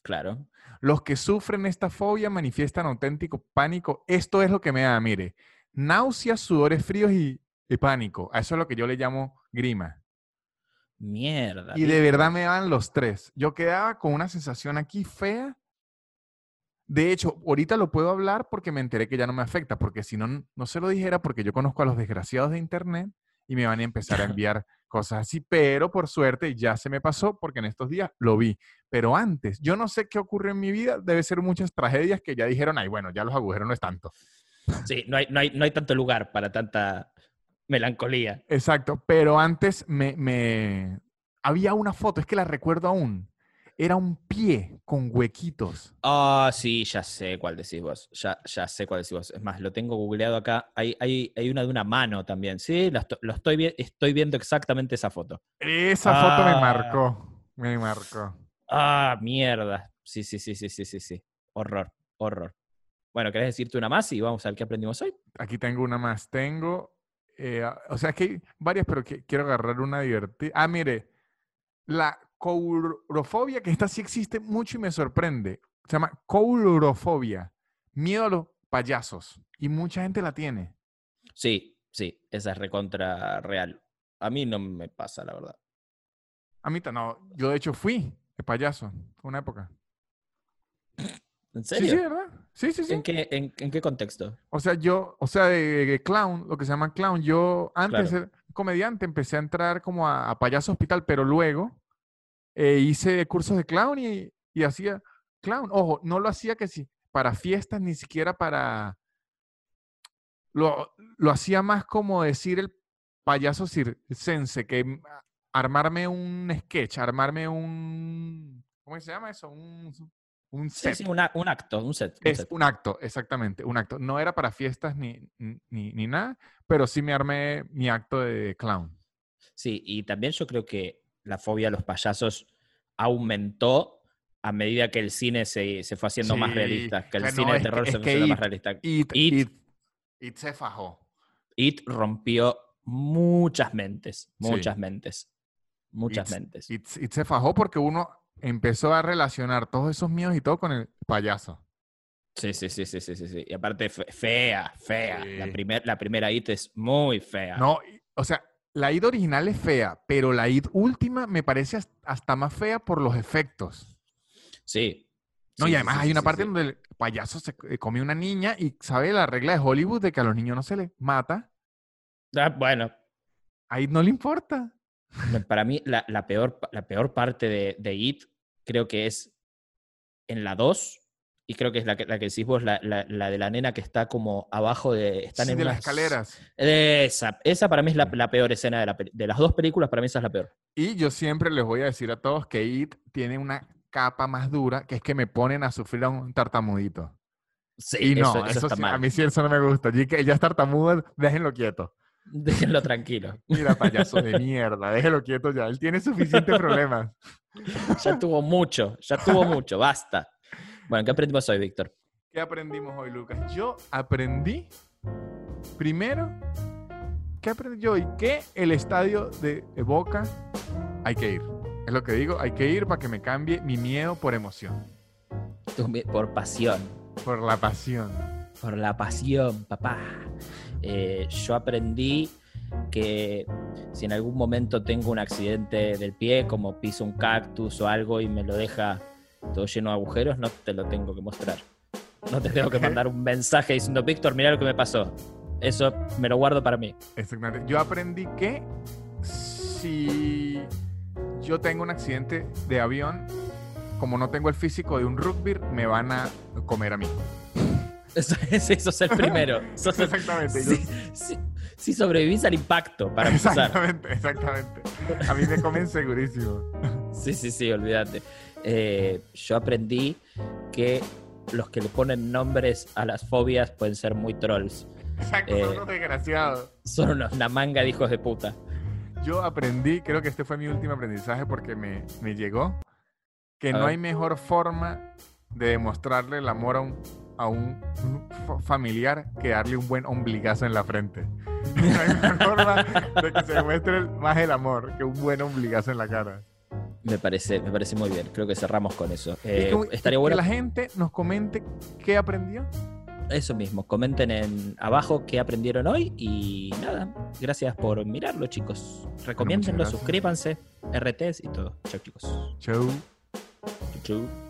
[SPEAKER 2] Claro.
[SPEAKER 1] Los que sufren esta fobia manifiestan auténtico pánico. Esto es lo que me da, mire, náuseas, sudores fríos y, y pánico. A eso es lo que yo le llamo grima.
[SPEAKER 2] Mierda.
[SPEAKER 1] Y de verdad me daban los tres. Yo quedaba con una sensación aquí fea. De hecho, ahorita lo puedo hablar porque me enteré que ya no me afecta, porque si no, no se lo dijera porque yo conozco a los desgraciados de internet y me van a empezar a enviar cosas así, pero por suerte ya se me pasó porque en estos días lo vi. Pero antes, yo no sé qué ocurre en mi vida, debe ser muchas tragedias que ya dijeron, ay, bueno, ya los agujeros no es tanto.
[SPEAKER 2] Sí, no hay, no, hay, no hay tanto lugar para tanta melancolía.
[SPEAKER 1] Exacto, pero antes me, me... Había una foto, es que la recuerdo aún. Era un pie con huequitos.
[SPEAKER 2] Ah, sí, ya sé cuál decís vos. Ya, ya sé cuál decís vos. Es más, lo tengo googleado acá. Hay, hay, hay una de una mano también. Sí, lo estoy, vi- estoy viendo exactamente esa foto.
[SPEAKER 1] Esa foto me
[SPEAKER 2] Ah.
[SPEAKER 1] marcó, me marcó.
[SPEAKER 2] Ah, mierda. Sí, sí, sí, sí, sí, sí, sí. Horror, horror. Bueno, ¿querés decirte una más y vamos a ver qué aprendimos hoy?
[SPEAKER 1] Aquí tengo una más. Tengo, eh, o sea, es que hay varias, pero que- quiero agarrar una divertida. Ah, mire, la courofobia, que esta sí existe mucho y me sorprende. Se llama courofobia, miedo a los payasos. Y mucha gente la tiene.
[SPEAKER 2] Sí, sí, esa es recontra real. A mí no me pasa, la verdad.
[SPEAKER 1] A mí no, yo de hecho fui de payaso, una época.
[SPEAKER 2] ¿En
[SPEAKER 1] Sí,
[SPEAKER 2] serio?
[SPEAKER 1] sí, ¿verdad? Sí, sí, sí.
[SPEAKER 2] ¿En, qué, en, en qué contexto?
[SPEAKER 1] O sea, yo, o sea, de, de clown, lo que se llama clown, yo antes
[SPEAKER 2] Claro.
[SPEAKER 1] de ser comediante empecé a entrar como a, a payaso hospital, pero luego eh, hice cursos de clown y, y hacía clown. Ojo, no lo hacía que sí, para fiestas, ni siquiera para... Lo, lo hacía más como decir el payaso circense, que armarme un sketch, armarme un... ¿Cómo se llama eso? Un, un
[SPEAKER 2] Sí,
[SPEAKER 1] set.
[SPEAKER 2] sí, un, a- un acto, un set. un
[SPEAKER 1] Es
[SPEAKER 2] set.
[SPEAKER 1] un acto, exactamente, un acto. No era para fiestas ni, ni, ni nada, pero sí me armé mi acto de clown.
[SPEAKER 2] Sí, y también yo creo que la fobia a los payasos aumentó a medida que el cine se, se fue haciendo más
[SPEAKER 1] Sí,
[SPEAKER 2] realista, que el
[SPEAKER 1] que no,
[SPEAKER 2] cine de terror
[SPEAKER 1] es
[SPEAKER 2] se fue haciendo más realista.
[SPEAKER 1] It,
[SPEAKER 2] It-
[SPEAKER 1] It- It se fajó.
[SPEAKER 2] It rompió muchas mentes,
[SPEAKER 1] Sí.
[SPEAKER 2] muchas mentes, muchas mentes.
[SPEAKER 1] It se fajó porque uno empezó a relacionar todos esos miedos y todo con el payaso.
[SPEAKER 2] Sí, sí, sí, sí, sí, sí, sí. Y aparte, fe- fea, fea. La, primer, la primera It es muy fea.
[SPEAKER 1] No, o sea, la It original es fea, pero la It última me parece has- hasta más fea por los efectos.
[SPEAKER 2] Sí.
[SPEAKER 1] No,
[SPEAKER 2] Sí,
[SPEAKER 1] y además
[SPEAKER 2] sí,
[SPEAKER 1] hay una parte donde el payaso se come una niña y sabe la regla de Hollywood de que a los niños no se les mata.
[SPEAKER 2] Ah, bueno,
[SPEAKER 1] A It no le importa.
[SPEAKER 2] Para mí, la, la peor, la peor parte de, de It creo que es en la 2, y creo que es la que, la que decís vos, la, la- la de la nena que está como abajo de. Están
[SPEAKER 1] Sí,
[SPEAKER 2] en
[SPEAKER 1] de las escaleras.
[SPEAKER 2] Esa, esa para mí es la, la peor escena de, la de las dos películas, para mí esa es la peor.
[SPEAKER 1] Y yo siempre les voy a decir a todos que It tiene una capa más dura, que es que me ponen a sufrir a un tartamudito.
[SPEAKER 2] Sí,
[SPEAKER 1] Y no,
[SPEAKER 2] eso, eso
[SPEAKER 1] sí, a mí sí eso no me gusta. Y que ella es tartamudo, déjenlo quieto.
[SPEAKER 2] Déjenlo tranquilo.
[SPEAKER 1] Mira, payaso de mierda, déjenlo quieto ya. Él tiene suficientes problemas.
[SPEAKER 2] Ya tuvo mucho, ya tuvo mucho, basta. Bueno, ¿qué aprendimos hoy, Víctor?
[SPEAKER 1] ¿Qué aprendimos hoy, Lucas? Yo aprendí, primero, ¿qué aprendí yo hoy? Que el estadio de Boca hay que ir. Es lo que digo, hay que ir para que me cambie mi miedo por emoción,
[SPEAKER 2] Por pasión.
[SPEAKER 1] por la pasión.
[SPEAKER 2] Por la pasión, papá. Eh, yo aprendí que si en algún momento tengo un accidente del pie, como piso un cactus o algo y me lo deja todo lleno de agujeros, no te lo tengo que mostrar. No te tengo que mandar un mensaje diciendo, Víctor, mira lo que me pasó. Eso me lo guardo para mí.
[SPEAKER 1] Exactamente. Yo aprendí que si yo tengo un accidente de avión, como no tengo el físico de un rugby, me van a comer a mí.
[SPEAKER 2] Eso, es- el primero. Sos el-
[SPEAKER 1] Exactamente.
[SPEAKER 2] si, si- si sobrevivís al impacto, para empezar.
[SPEAKER 1] Exactamente, exactamente. A mí me comen segurísimo.
[SPEAKER 2] Sí, sí, sí, olvídate. Eh, yo aprendí que los que le ponen nombres a las fobias pueden ser muy trolls.
[SPEAKER 1] Exacto,
[SPEAKER 2] Eh.
[SPEAKER 1] son unos desgraciados.
[SPEAKER 2] Son unos- una manga de hijos de puta.
[SPEAKER 1] Yo aprendí, creo que este fue mi último aprendizaje porque me, me llegó, que
[SPEAKER 2] A
[SPEAKER 1] no
[SPEAKER 2] ver.
[SPEAKER 1] hay mejor forma de demostrarle el amor a un a un familiar que darle un buen ombligazo en la frente. No hay forma de que se demuestre más el amor que un buen ombligazo en la cara.
[SPEAKER 2] Me parece, me parece muy bien. Creo que cerramos con eso. Eh, estaría bueno
[SPEAKER 1] que la gente nos comente qué aprendió.
[SPEAKER 2] Eso mismo, comenten en abajo qué aprendieron hoy y nada, gracias por mirarlo chicos. Recomiéndenlo, suscríbanse, RTs y todo. Chau chicos.
[SPEAKER 1] Chau.
[SPEAKER 2] Chau.